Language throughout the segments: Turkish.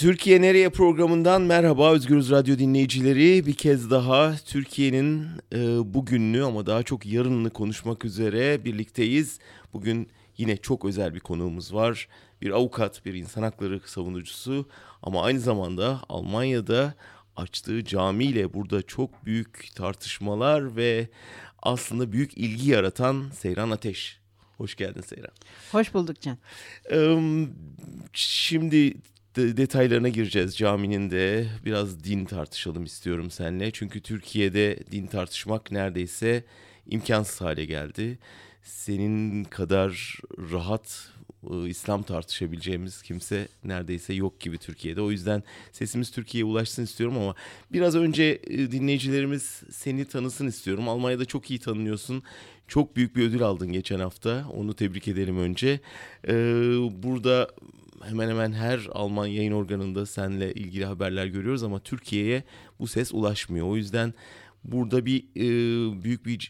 Türkiye Nereye programından merhaba Özgürüz Radyo dinleyicileri. Bir kez daha Türkiye'nin e, bugününü ama daha çok yarınını konuşmak üzere birlikteyiz. Bugün yine çok özel bir konuğumuz var. Bir avukat, bir insan hakları savunucusu ama aynı zamanda Almanya'da açtığı camiyle burada çok büyük tartışmalar ve aslında büyük ilgi yaratan Seyran Ateş. Hoş geldin Seyran. Hoş bulduk Can. Şimdi detaylarına gireceğiz caminin de biraz din tartışalım istiyorum seninle. Çünkü Türkiye'de din tartışmak neredeyse imkansız hale geldi. Senin kadar rahat e, İslam tartışabileceğimiz kimse neredeyse yok gibi Türkiye'de. O yüzden sesimiz Türkiye'ye ulaşsın istiyorum ama biraz önce e, dinleyicilerimiz seni tanısın istiyorum. Almanya'da çok iyi tanınıyorsun. Çok büyük bir ödül aldın geçen hafta. Onu tebrik edelim önce. Ee, burada hemen hemen her Alman yayın organında seninle ilgili haberler görüyoruz ama Türkiye'ye bu ses ulaşmıyor. O yüzden burada bir e, büyük bir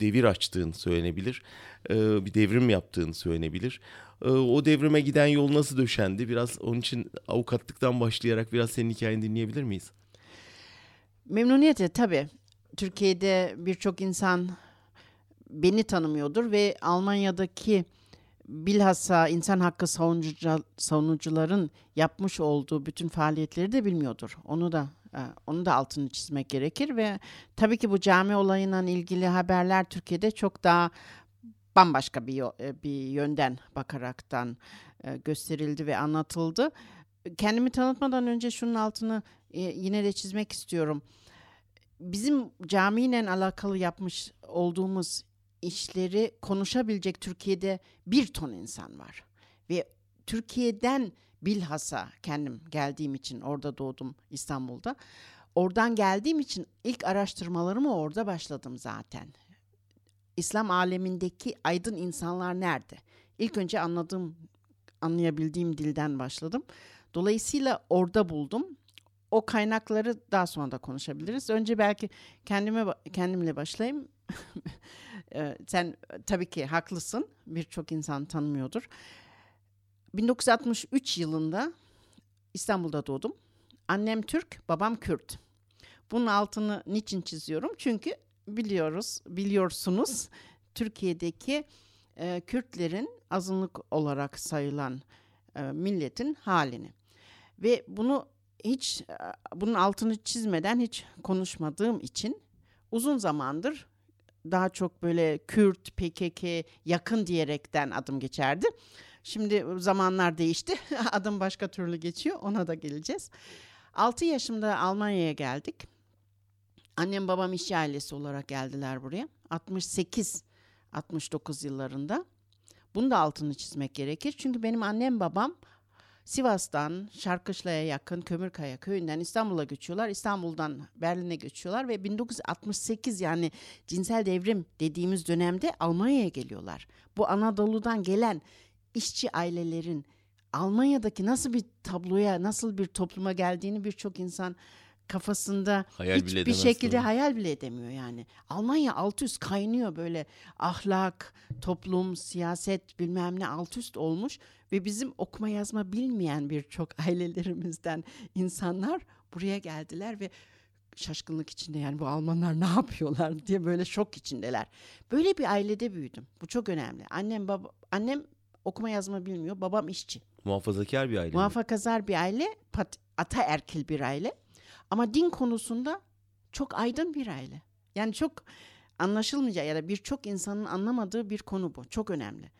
devir açtığın söylenebilir. E, bir devrim yaptığın söylenebilir. E, o devrime giden yol nasıl döşendi? Biraz onun için avukatlıktan başlayarak biraz senin hikayeni dinleyebilir miyiz? Memnuniyetle tabii. Türkiye'de birçok insan beni tanımıyordur ve Almanya'daki bilhassa insan hakkı savunucu, savunucuların yapmış olduğu bütün faaliyetleri de bilmiyordur. Onu da e, onu da altını çizmek gerekir ve tabii ki bu cami olayından ilgili haberler Türkiye'de çok daha bambaşka bir e, bir yönden bakaraktan e, gösterildi ve anlatıldı. Kendimi tanıtmadan önce şunun altını yine de çizmek istiyorum. Bizim camiyle alakalı yapmış olduğumuz işleri konuşabilecek Türkiye'de bir ton insan var. Ve Türkiye'den bilhassa kendim geldiğim için orada doğdum İstanbul'da. Oradan geldiğim için ilk araştırmalarımı orada başladım zaten. İslam alemindeki aydın insanlar nerede? İlk önce anladığım, anlayabildiğim dilden başladım. Dolayısıyla orada buldum. O kaynakları daha sonra da konuşabiliriz. Önce belki kendime kendimle başlayayım. sen tabii ki haklısın. Birçok insan tanımıyordur. 1963 yılında İstanbul'da doğdum. Annem Türk, babam Kürt. Bunun altını niçin çiziyorum? Çünkü biliyoruz, biliyorsunuz Türkiye'deki e, Kürtlerin azınlık olarak sayılan e, milletin halini. Ve bunu hiç e, bunun altını çizmeden hiç konuşmadığım için uzun zamandır daha çok böyle Kürt, PKK yakın diyerekten adım geçerdi. Şimdi zamanlar değişti. adım başka türlü geçiyor. Ona da geleceğiz. 6 yaşımda Almanya'ya geldik. Annem babam işçi ailesi olarak geldiler buraya. 68 69 yıllarında. Bunu da altını çizmek gerekir. Çünkü benim annem babam Sivas'tan Şarkışla'ya yakın Kömürkaya köyünden İstanbul'a göçüyorlar. İstanbul'dan Berlin'e göçüyorlar ve 1968 yani cinsel devrim dediğimiz dönemde Almanya'ya geliyorlar. Bu Anadolu'dan gelen işçi ailelerin Almanya'daki nasıl bir tabloya, nasıl bir topluma geldiğini birçok insan kafasında hayal hiçbir şekilde mi? hayal bile edemiyor yani. Almanya alt üst kaynıyor böyle ahlak, toplum, siyaset bilmem ne alt üst olmuş ve bizim okuma yazma bilmeyen birçok ailelerimizden insanlar buraya geldiler ve şaşkınlık içinde yani bu Almanlar ne yapıyorlar diye böyle şok içindeler. Böyle bir ailede büyüdüm. Bu çok önemli. Annem baba annem okuma yazma bilmiyor. Babam işçi. Muhafazakar bir aile. Muhafazakar bir aile, pat, ataerkil bir aile. Ama din konusunda çok aydın bir aile. Yani çok anlaşılmayacak ya da birçok insanın anlamadığı bir konu bu. Çok önemli.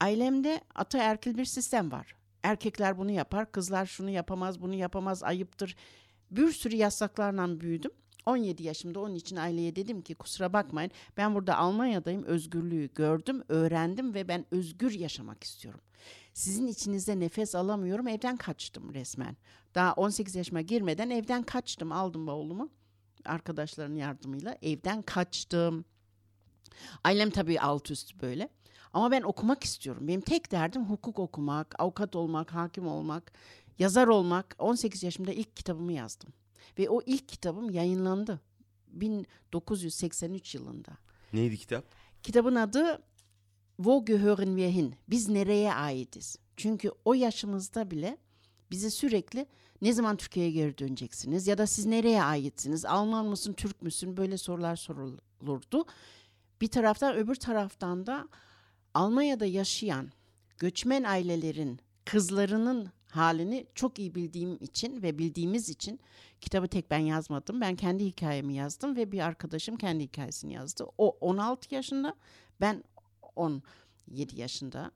Ailemde ataerkil bir sistem var. Erkekler bunu yapar, kızlar şunu yapamaz, bunu yapamaz, ayıptır. Bir sürü yasaklarla büyüdüm. 17 yaşımda onun için aileye dedim ki kusura bakmayın ben burada Almanya'dayım özgürlüğü gördüm, öğrendim ve ben özgür yaşamak istiyorum. Sizin içinizde nefes alamıyorum evden kaçtım resmen. Daha 18 yaşıma girmeden evden kaçtım aldım bavulumu arkadaşların yardımıyla evden kaçtım. Ailem tabii alt üst böyle. Ama ben okumak istiyorum. Benim tek derdim hukuk okumak, avukat olmak, hakim olmak, yazar olmak. 18 yaşımda ilk kitabımı yazdım. Ve o ilk kitabım yayınlandı. 1983 yılında. Neydi kitap? Kitabın adı Wo gehören wir hin? Biz nereye aitiz? Çünkü o yaşımızda bile bize sürekli ne zaman Türkiye'ye geri döneceksiniz ya da siz nereye aitsiniz? Alman mısın, Türk müsün? Böyle sorular sorulurdu. Bir taraftan öbür taraftan da Almanya'da yaşayan göçmen ailelerin kızlarının halini çok iyi bildiğim için ve bildiğimiz için kitabı tek ben yazmadım. Ben kendi hikayemi yazdım ve bir arkadaşım kendi hikayesini yazdı. O 16 yaşında, ben 17 yaşında.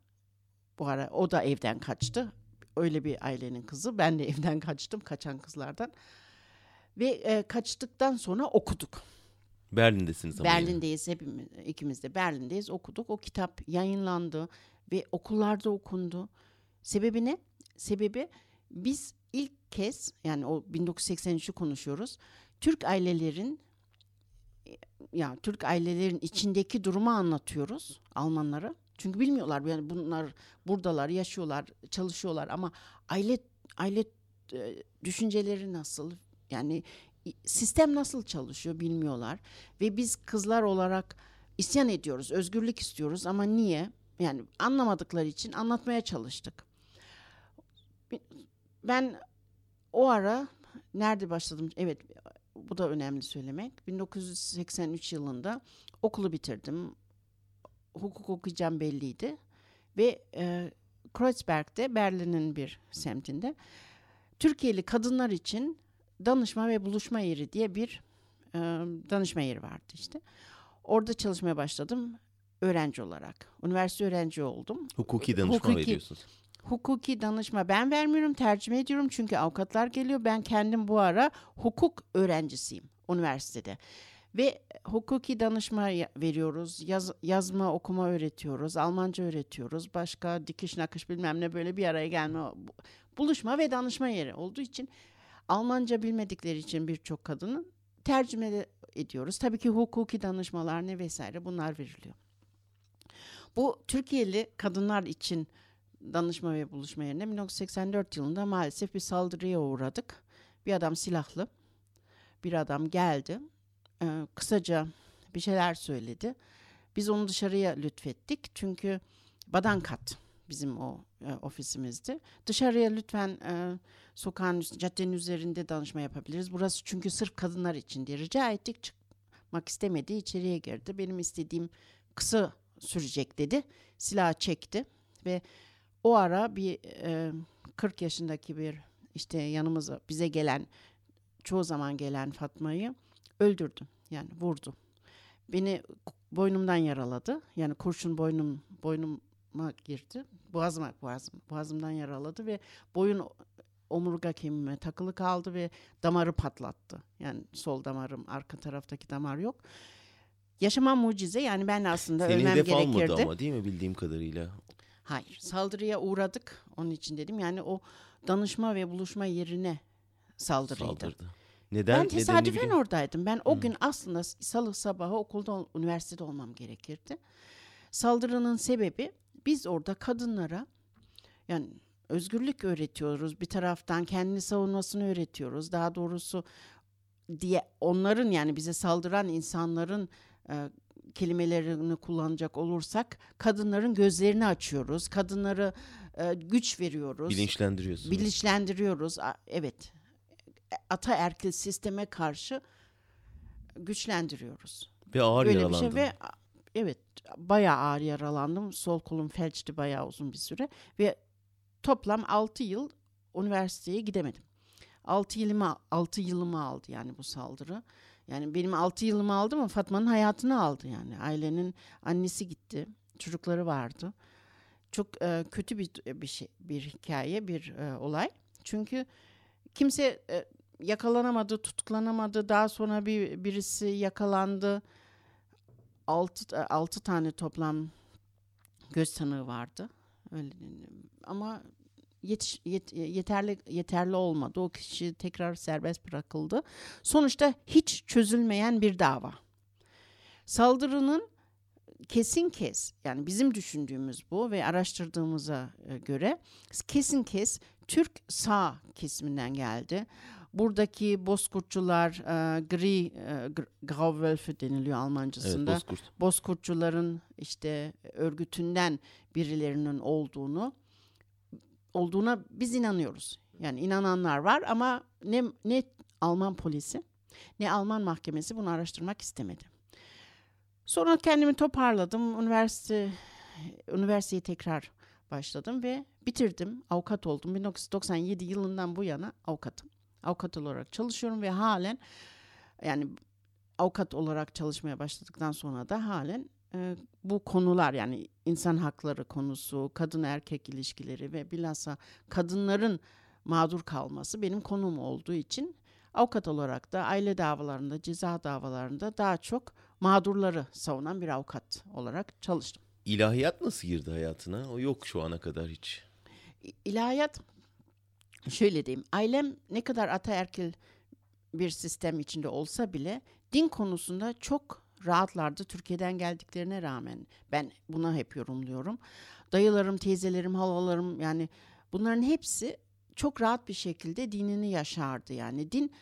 Bu ara o da evden kaçtı. Öyle bir ailenin kızı. Ben de evden kaçtım, kaçan kızlardan. Ve e, kaçtıktan sonra okuduk. Berlin'desiniz ama. Berlin'deyiz hepimiz, ikimiz de Berlin'deyiz okuduk. O kitap yayınlandı ve okullarda okundu. Sebebi ne? Sebebi biz ilk kez yani o 1983'ü konuşuyoruz. Türk ailelerin ya Türk ailelerin içindeki durumu anlatıyoruz Almanlara. Çünkü bilmiyorlar yani bunlar buradalar, yaşıyorlar, çalışıyorlar ama aile aile e, düşünceleri nasıl? Yani sistem nasıl çalışıyor bilmiyorlar ve biz kızlar olarak isyan ediyoruz, özgürlük istiyoruz ama niye? Yani anlamadıkları için anlatmaya çalıştık. Ben o ara nerede başladım? Evet bu da önemli söylemek. 1983 yılında okulu bitirdim. Hukuk okuyacağım belliydi. Ve e, Kreuzberg'de Berlin'in bir semtinde Türkiye'li kadınlar için danışma ve buluşma yeri diye bir e, danışma yeri vardı işte. Orada çalışmaya başladım öğrenci olarak. Üniversite öğrenci oldum. Hukuki danışma Hukuki, veriyorsunuz. Hukuki danışma ben vermiyorum, tercüme ediyorum çünkü avukatlar geliyor. Ben kendim bu ara hukuk öğrencisiyim üniversitede. Ve hukuki danışma veriyoruz, yaz, yazma, okuma öğretiyoruz, Almanca öğretiyoruz. Başka dikiş nakış bilmem ne böyle bir araya gelme, buluşma ve danışma yeri olduğu için Almanca bilmedikleri için birçok kadının tercüme ediyoruz. Tabii ki hukuki danışmalar ne vesaire bunlar veriliyor. Bu Türkiye'li kadınlar için danışma ve buluşma yerine 1984 yılında maalesef bir saldırıya uğradık. Bir adam silahlı, bir adam geldi. Ee, kısaca bir şeyler söyledi. Biz onu dışarıya lütfettik çünkü Badankat bizim o e, ofisimizdi. Dışarıya lütfen e, sokağın caddenin üzerinde danışma yapabiliriz. Burası çünkü sırf kadınlar için diye rica ettik. Çıkmak istemedi, içeriye girdi. Benim istediğim kısa sürecek dedi. Silah çekti ve o ara bir e, 40 yaşındaki bir işte yanımıza bize gelen çoğu zaman gelen Fatma'yı öldürdü. Yani vurdu. Beni boynumdan yaraladı. Yani kurşun boynum boynuma girdi. Boğazıma boğazım, boğazımdan yaraladı ve boyun omurga kemiğime takılı kaldı ve damarı patlattı. Yani sol damarım, arka taraftaki damar yok. Yaşamam mucize yani ben aslında Seni ölmem gerekirdi. Seni hedef ama değil mi bildiğim kadarıyla? Hayır saldırıya uğradık onun için dedim. Yani o danışma ve buluşma yerine saldırıydı. Saldırdı. Neden? Ben tesadüfen oradaydım. Ben o hmm. gün aslında salı sabahı okulda, üniversitede olmam gerekirdi. Saldırının sebebi biz orada kadınlara yani özgürlük öğretiyoruz. Bir taraftan kendini savunmasını öğretiyoruz. Daha doğrusu diye onların yani bize saldıran insanların e, kelimelerini kullanacak olursak kadınların gözlerini açıyoruz. Kadınları e, güç veriyoruz. Bilinçlendiriyorsunuz. Bilinçlendiriyoruz. Evet. Ataerkil sisteme karşı güçlendiriyoruz. Ve ağır Böyle yaralandın. Bir şey ve evet bayağı ağır yaralandım. Sol kolum felçti bayağı uzun bir süre ve toplam 6 yıl üniversiteye gidemedim. 6 yılımı 6 yılımı aldı yani bu saldırı. Yani benim 6 yılımı aldı mı Fatma'nın hayatını aldı yani. Ailenin annesi gitti. Çocukları vardı. Çok e, kötü bir bir şey bir hikaye, bir e, olay. Çünkü kimse e, yakalanamadı, tutuklanamadı. Daha sonra bir birisi yakalandı. Altı, e, altı tane toplam göz tanığı vardı. Öyle ama yetiş, yet, yeterli yeterli olmadı. O kişi tekrar serbest bırakıldı. Sonuçta hiç çözülmeyen bir dava. Saldırının kesin kes yani bizim düşündüğümüz bu ve araştırdığımıza e, göre kesin kes Türk sağ kesiminden geldi. Buradaki bozkurtçular e, gri e, Grauwölfe deniliyor Almancasında. Evet, bozkurt. Bozkurtçuların işte örgütünden birilerinin olduğunu olduğuna biz inanıyoruz. Yani inananlar var ama ne ne Alman polisi ne Alman mahkemesi bunu araştırmak istemedi. Sonra kendimi toparladım. Üniversite üniversiteyi tekrar başladım ve bitirdim. Avukat oldum. 1997 yılından bu yana avukatım. Avukat olarak çalışıyorum ve halen yani avukat olarak çalışmaya başladıktan sonra da halen e, bu konular yani insan hakları konusu, kadın erkek ilişkileri ve bilhassa kadınların mağdur kalması benim konum olduğu için avukat olarak da aile davalarında, ceza davalarında daha çok mağdurları savunan bir avukat olarak çalıştım. İlahiyat nasıl girdi hayatına? O yok şu ana kadar hiç. İlahiyat şöyle diyeyim. Ailem ne kadar ataerkil bir sistem içinde olsa bile din konusunda çok rahatlardı Türkiye'den geldiklerine rağmen. Ben buna hep yorumluyorum. Dayılarım, teyzelerim, halalarım yani bunların hepsi çok rahat bir şekilde dinini yaşardı. Yani din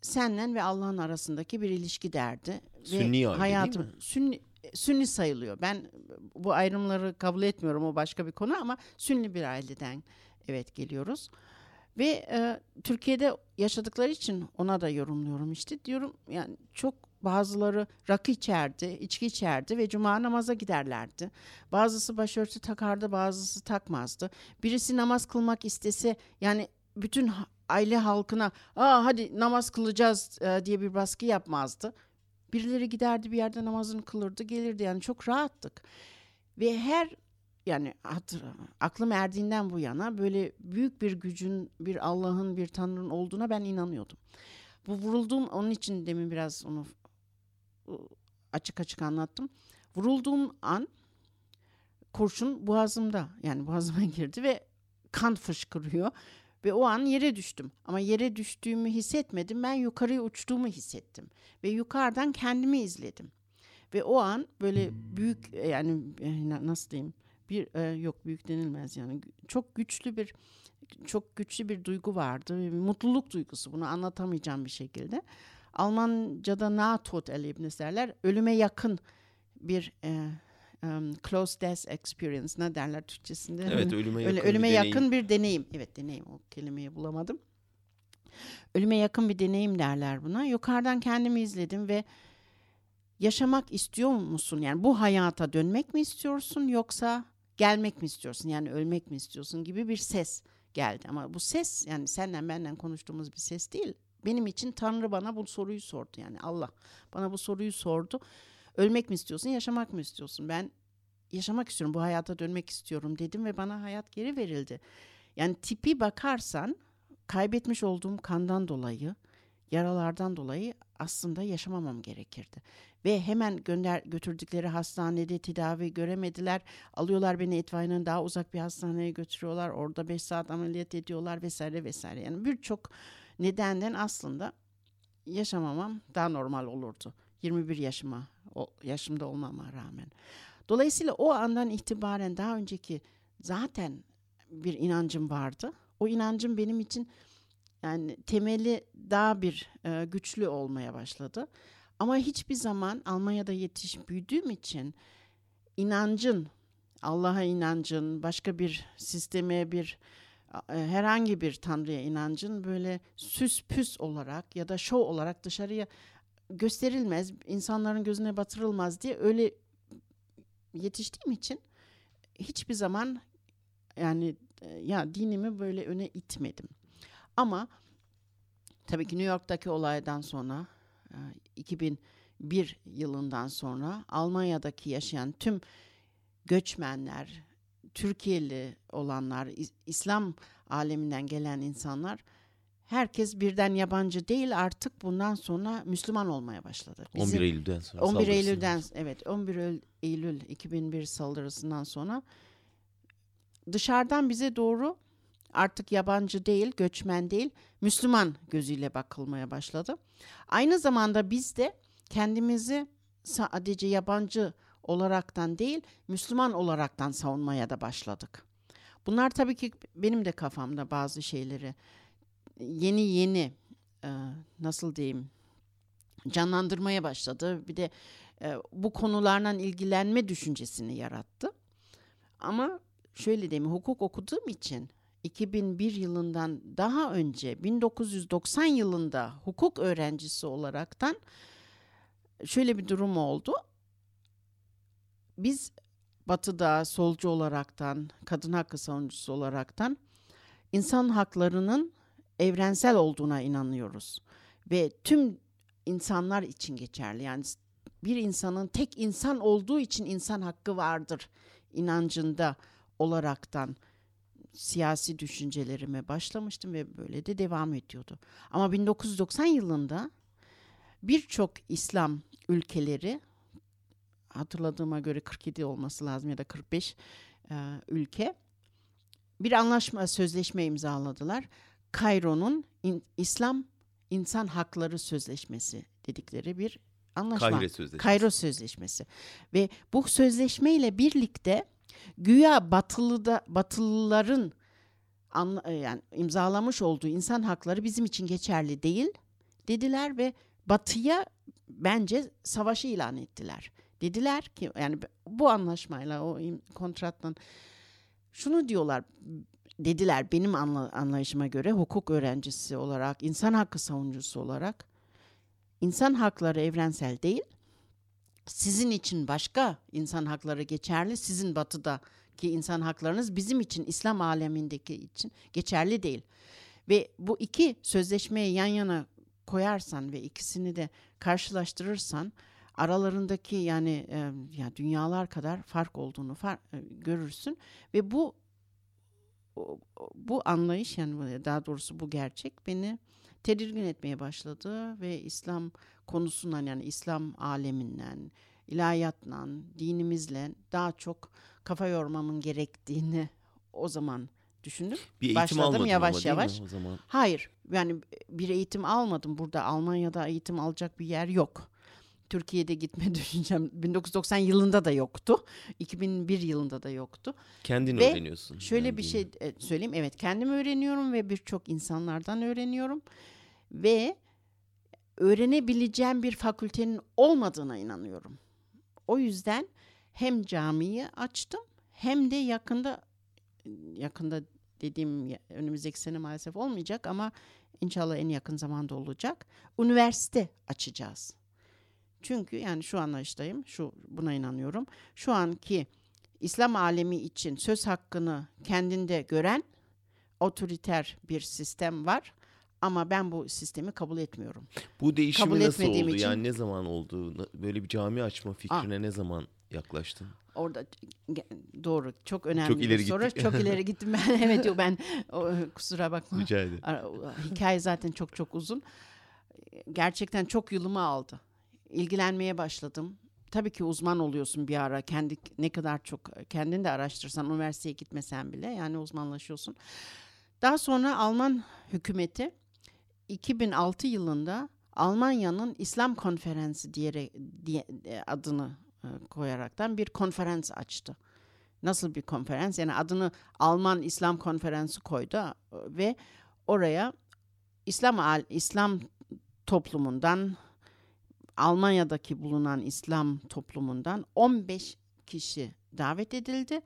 senden ve Allah'ın arasındaki bir ilişki derdi. Sünni ve hayatım, değil mi? Sünni, sünni sayılıyor. Ben bu ayrımları kabul etmiyorum o başka bir konu ama sünni bir aileden evet geliyoruz. Ve e, Türkiye'de yaşadıkları için ona da yorumluyorum işte. Diyorum yani çok bazıları rakı içerdi, içki içerdi ve cuma namaza giderlerdi. Bazısı başörtü takardı, bazısı takmazdı. Birisi namaz kılmak istese yani bütün aile halkına Aa, hadi namaz kılacağız e, diye bir baskı yapmazdı. Birileri giderdi bir yerde namazını kılırdı gelirdi yani çok rahattık. Ve her yani hatır, aklım erdiğinden bu yana böyle büyük bir gücün, bir Allah'ın, bir Tanrı'nın olduğuna ben inanıyordum. Bu vurulduğum, onun için demin biraz onu açık açık anlattım. Vurulduğum an kurşun boğazımda yani boğazıma girdi ve kan fışkırıyor. Ve o an yere düştüm. Ama yere düştüğümü hissetmedim. Ben yukarıya uçtuğumu hissettim. Ve yukarıdan kendimi izledim. Ve o an böyle büyük e, yani e, na- nasıl diyeyim bir e, yok büyük denilmez yani çok güçlü bir çok güçlü bir duygu vardı bir mutluluk duygusu bunu anlatamayacağım bir şekilde Almanca'da nahtod erlebnis derler ölüme yakın bir e, em, close death experience ne derler Türkçesinde Evet ölüme yakın Öyle bir ölüme deneyim. yakın bir deneyim. Evet deneyim o kelimeyi bulamadım. Ölüme yakın bir deneyim derler buna. Yukarıdan kendimi izledim ve yaşamak istiyor musun? Yani bu hayata dönmek mi istiyorsun yoksa gelmek mi istiyorsun? Yani ölmek mi istiyorsun gibi bir ses geldi. Ama bu ses yani senden benden konuştuğumuz bir ses değil. Benim için Tanrı bana bu soruyu sordu. Yani Allah bana bu soruyu sordu. Ölmek mi istiyorsun, yaşamak mı istiyorsun? Ben yaşamak istiyorum, bu hayata dönmek istiyorum dedim ve bana hayat geri verildi. Yani tipi bakarsan kaybetmiş olduğum kandan dolayı, yaralardan dolayı aslında yaşamamam gerekirdi. Ve hemen gönder götürdükleri hastanede tedavi göremediler. Alıyorlar beni Etvai'nin daha uzak bir hastaneye götürüyorlar. Orada 5 saat ameliyat ediyorlar vesaire vesaire. Yani birçok nedenden aslında yaşamamam daha normal olurdu. 21 yaşıma o yaşımda olmama rağmen. Dolayısıyla o andan itibaren daha önceki zaten bir inancım vardı. O inancım benim için yani temeli daha bir e, güçlü olmaya başladı. Ama hiçbir zaman Almanya'da yetişip büyüdüğüm için inancın, Allah'a inancın, başka bir sisteme bir herhangi bir tanrıya inancın böyle süs püs olarak ya da şov olarak dışarıya gösterilmez, insanların gözüne batırılmaz diye öyle yetiştiğim için hiçbir zaman yani e, ya dinimi böyle öne itmedim. Ama tabii ki New York'taki olaydan sonra e, 2001 yılından sonra Almanya'daki yaşayan tüm göçmenler, Türkiye'li olanlar, İs- İslam aleminden gelen insanlar herkes birden yabancı değil artık bundan sonra Müslüman olmaya başladı. 11 Eylül'den sonra 11 saldırısından Eylül'den evet 11 Eylül- Eylül 2001 saldırısından sonra dışarıdan bize doğru artık yabancı değil, göçmen değil, Müslüman gözüyle bakılmaya başladı. Aynı zamanda biz de kendimizi sadece yabancı olaraktan değil, Müslüman olaraktan savunmaya da başladık. Bunlar tabii ki benim de kafamda bazı şeyleri yeni yeni nasıl diyeyim canlandırmaya başladı. Bir de bu konularla ilgilenme düşüncesini yarattı. Ama şöyle diyeyim hukuk okuduğum için 2001 yılından daha önce 1990 yılında hukuk öğrencisi olaraktan şöyle bir durum oldu. Biz Batı'da solcu olaraktan, kadın hakkı savunucusu olaraktan insan haklarının evrensel olduğuna inanıyoruz. Ve tüm insanlar için geçerli. Yani bir insanın tek insan olduğu için insan hakkı vardır inancında olaraktan siyasi düşüncelerime başlamıştım ve böyle de devam ediyordu. Ama 1990 yılında birçok İslam ülkeleri hatırladığıma göre 47 olması lazım ya da 45 e, ülke bir anlaşma sözleşme imzaladılar. Kayro'nun in, İslam İnsan Hakları Sözleşmesi dedikleri bir anlaşma. Kahire Sözleşmesi. Kayro Sözleşmesi. Ve bu sözleşmeyle birlikte güya batılıda batılıların anla, e, yani imzalamış olduğu insan hakları bizim için geçerli değil dediler ve batıya bence savaşı ilan ettiler. Dediler ki yani bu anlaşmayla o kontratla şunu diyorlar dediler benim anla, anlayışıma göre hukuk öğrencisi olarak, insan hakkı savunucusu olarak insan hakları evrensel değil. Sizin için başka insan hakları geçerli. Sizin batıdaki insan haklarınız bizim için İslam alemindeki için geçerli değil. Ve bu iki sözleşmeyi yan yana koyarsan ve ikisini de karşılaştırırsan aralarındaki yani e, ya dünyalar kadar fark olduğunu fark, e, görürsün ve bu bu anlayış yani daha doğrusu bu gerçek beni tedirgin etmeye başladı ve İslam konusundan yani İslam aleminden, ilahiyatla, dinimizle daha çok kafa yormamın gerektiğini o zaman düşündüm. Bir eğitim Başladım yavaş ama yavaş. mi o zaman? Hayır yani bir eğitim almadım. Burada Almanya'da eğitim alacak bir yer yok. Türkiye'de gitme düşüncem 1990 yılında da yoktu. 2001 yılında da yoktu. Kendin Ve öğreniyorsun. Şöyle yani bir şey e, söyleyeyim. Evet kendim öğreniyorum ve birçok insanlardan öğreniyorum. Ve öğrenebileceğim bir fakültenin olmadığına inanıyorum. O yüzden hem camiyi açtım hem de yakında yakında dediğim önümüzdeki sene maalesef olmayacak ama inşallah en yakın zamanda olacak. Üniversite açacağız. Çünkü yani şu anlayıştayım, şu buna inanıyorum. Şu anki İslam alemi için söz hakkını kendinde gören otoriter bir sistem var. Ama ben bu sistemi kabul etmiyorum. Bu değişimi kabul nasıl oldu? için- Yani ne zaman oldu? Böyle bir cami açma fikrine ne zaman yaklaştın? Orada ge- doğru çok önemli Çok ileri bir soru. gittik. Çok ileri gittim ben. evet yok ben o, kusura bakma. Rica ederim. Hikaye zaten çok çok uzun. Gerçekten çok yılımı aldı. İlgilenmeye başladım. Tabii ki uzman oluyorsun bir ara. Kendi ne kadar çok kendin de araştırsan, üniversiteye gitmesen bile yani uzmanlaşıyorsun. Daha sonra Alman hükümeti 2006 yılında Almanya'nın İslam Konferansı diyerek diye, e, adını e, koyaraktan bir konferans açtı. Nasıl bir konferans? Yani adını Alman İslam Konferansı koydu e, ve oraya İslam İslam toplumundan Almanya'daki bulunan İslam toplumundan 15 kişi davet edildi.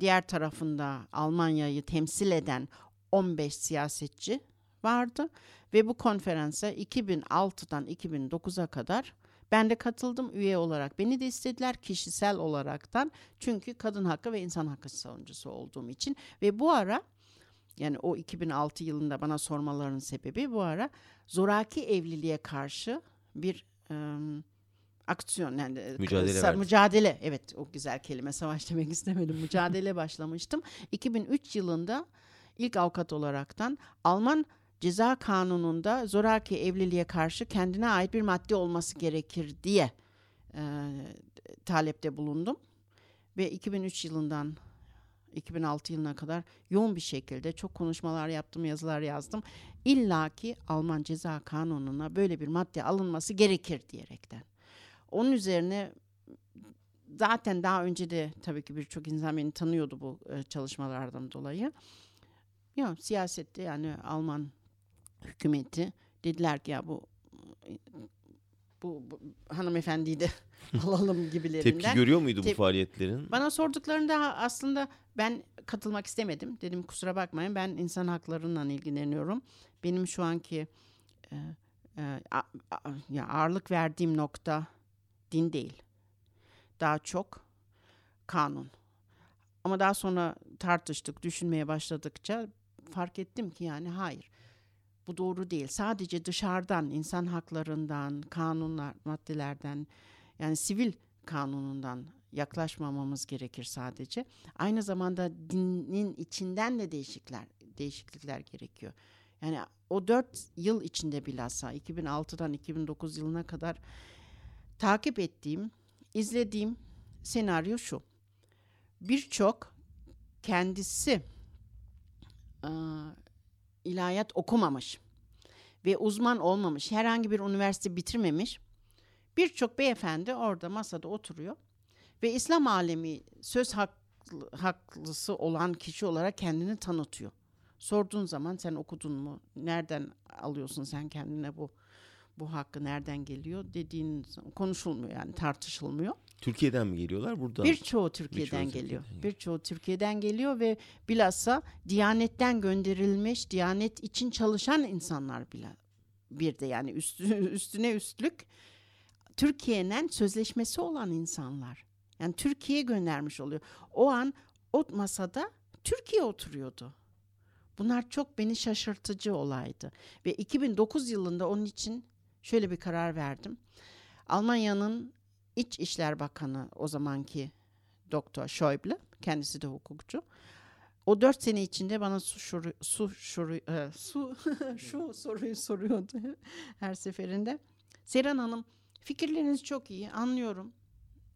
Diğer tarafında Almanya'yı temsil eden 15 siyasetçi vardı ve bu konferansa 2006'dan 2009'a kadar ben de katıldım üye olarak. Beni de istediler kişisel olaraktan çünkü kadın hakkı ve insan hakkı savunucusu olduğum için ve bu ara yani o 2006 yılında bana sormalarının sebebi bu ara zoraki evliliğe karşı bir em, aksiyon yani e, Mücadele sa- mücadele evet o güzel kelime savaş demek istemedim mücadele başlamıştım. 2003 yılında ilk avukat olaraktan Alman ceza kanununda zoraki evliliğe karşı kendine ait bir madde olması gerekir diye e, talepte bulundum. Ve 2003 yılından 2006 yılına kadar yoğun bir şekilde çok konuşmalar yaptım, yazılar yazdım. İlla ki Alman ceza kanununa böyle bir madde alınması gerekir diyerekten. Onun üzerine zaten daha önce de tabii ki birçok insan beni tanıyordu bu e, çalışmalardan dolayı. Ya siyasette yani Alman hükümeti dediler ki ya bu bu, bu hanımefendiyi de alalım gibilerinden. Tepki görüyor muydu Tep- bu faaliyetlerin? Bana sorduklarında aslında ben katılmak istemedim. Dedim kusura bakmayın ben insan haklarından ilgileniyorum. Benim şu anki e, e, a- a- ya ağırlık verdiğim nokta din değil. Daha çok kanun. Ama daha sonra tartıştık, düşünmeye başladıkça fark ettim ki yani hayır. Bu doğru değil. Sadece dışarıdan, insan haklarından, kanunlar, maddelerden, yani sivil kanunundan yaklaşmamamız gerekir sadece. Aynı zamanda dinin içinden de değişiklikler değişiklikler gerekiyor. Yani o dört yıl içinde bilhassa 2006'dan 2009 yılına kadar takip ettiğim, izlediğim senaryo şu. Birçok kendisi e, ilahiyat okumamış ve uzman olmamış, herhangi bir üniversite bitirmemiş birçok beyefendi orada masada oturuyor ve İslam alemi söz haklı, haklısı olan kişi olarak kendini tanıtıyor. Sorduğun zaman sen okudun mu? Nereden alıyorsun sen kendine bu bu hakkı nereden geliyor dediğin konuşulmuyor yani tartışılmıyor. Türkiye'den mi geliyorlar buradan? Birçoğu Türkiye'den Birçoğu geliyor. Türkiye'den. Birçoğu Türkiye'den geliyor ve bilhassa Diyanet'ten gönderilmiş, Diyanet için çalışan insanlar bile bir de yani üstü, üstüne üstlük Türkiye'nin sözleşmesi olan insanlar. Yani Türkiye göndermiş oluyor. O an o masada Türkiye oturuyordu. Bunlar çok beni şaşırtıcı olaydı. Ve 2009 yılında onun için şöyle bir karar verdim. Almanya'nın İç İşler Bakanı o zamanki Doktor Schäuble, kendisi de hukukçu. O dört sene içinde bana su, şuru, su, şuru, e, su şu soruyu soruyordu her seferinde. Seren Hanım fikirleriniz çok iyi anlıyorum.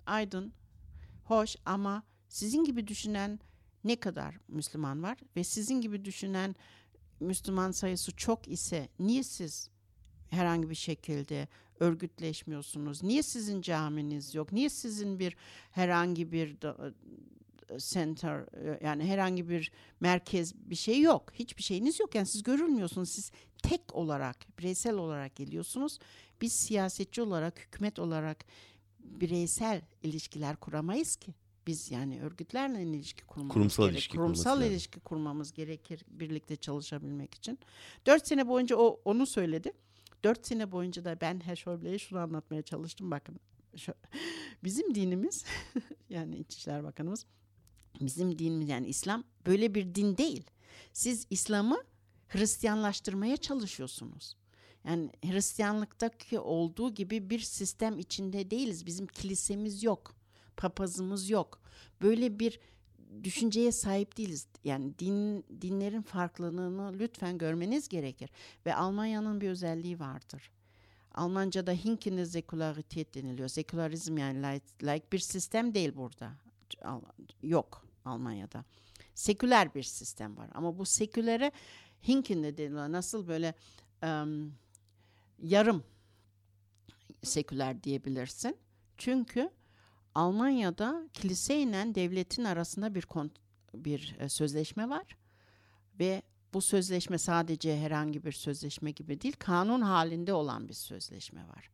Aydın, hoş ama sizin gibi düşünen ne kadar Müslüman var ve sizin gibi düşünen Müslüman sayısı çok ise niye siz herhangi bir şekilde örgütleşmiyorsunuz? Niye sizin caminiz yok? Niye sizin bir herhangi bir da- center e, yani herhangi bir merkez bir şey yok. Hiçbir şeyiniz yok. Yani siz görülmüyorsunuz. Siz tek olarak, bireysel olarak geliyorsunuz. Biz siyasetçi olarak, hükümet olarak bireysel ilişkiler kuramayız ki. Biz yani örgütlerle ilişki kurmamız Kurumsal gerek. ilişki Kurumsal lazım. ilişki kurmamız gerekir birlikte çalışabilmek için. Dört sene boyunca o onu söyledi. Dört sene boyunca da ben Herr Schäuble'ye şunu anlatmaya çalıştım. Bakın şu- bizim dinimiz yani İçişler Bakanımız bizim dinimiz yani İslam böyle bir din değil. Siz İslam'ı Hristiyanlaştırmaya çalışıyorsunuz. Yani Hristiyanlıktaki olduğu gibi bir sistem içinde değiliz. Bizim kilisemiz yok. Papazımız yok. Böyle bir düşünceye sahip değiliz. Yani din, dinlerin farklılığını lütfen görmeniz gerekir. Ve Almanya'nın bir özelliği vardır. Almanca'da hinkende Säkularität deniliyor. Sekülerizm yani laik, laik bir sistem değil burada. Yok Almanya'da. Seküler bir sistem var. Ama bu sekülere hinkende deniliyor. Nasıl böyle em, yarım seküler diyebilirsin. Çünkü Almanya'da kiliseyle devletin arasında bir kont- bir e, sözleşme var ve bu sözleşme sadece herhangi bir sözleşme gibi değil, kanun halinde olan bir sözleşme var.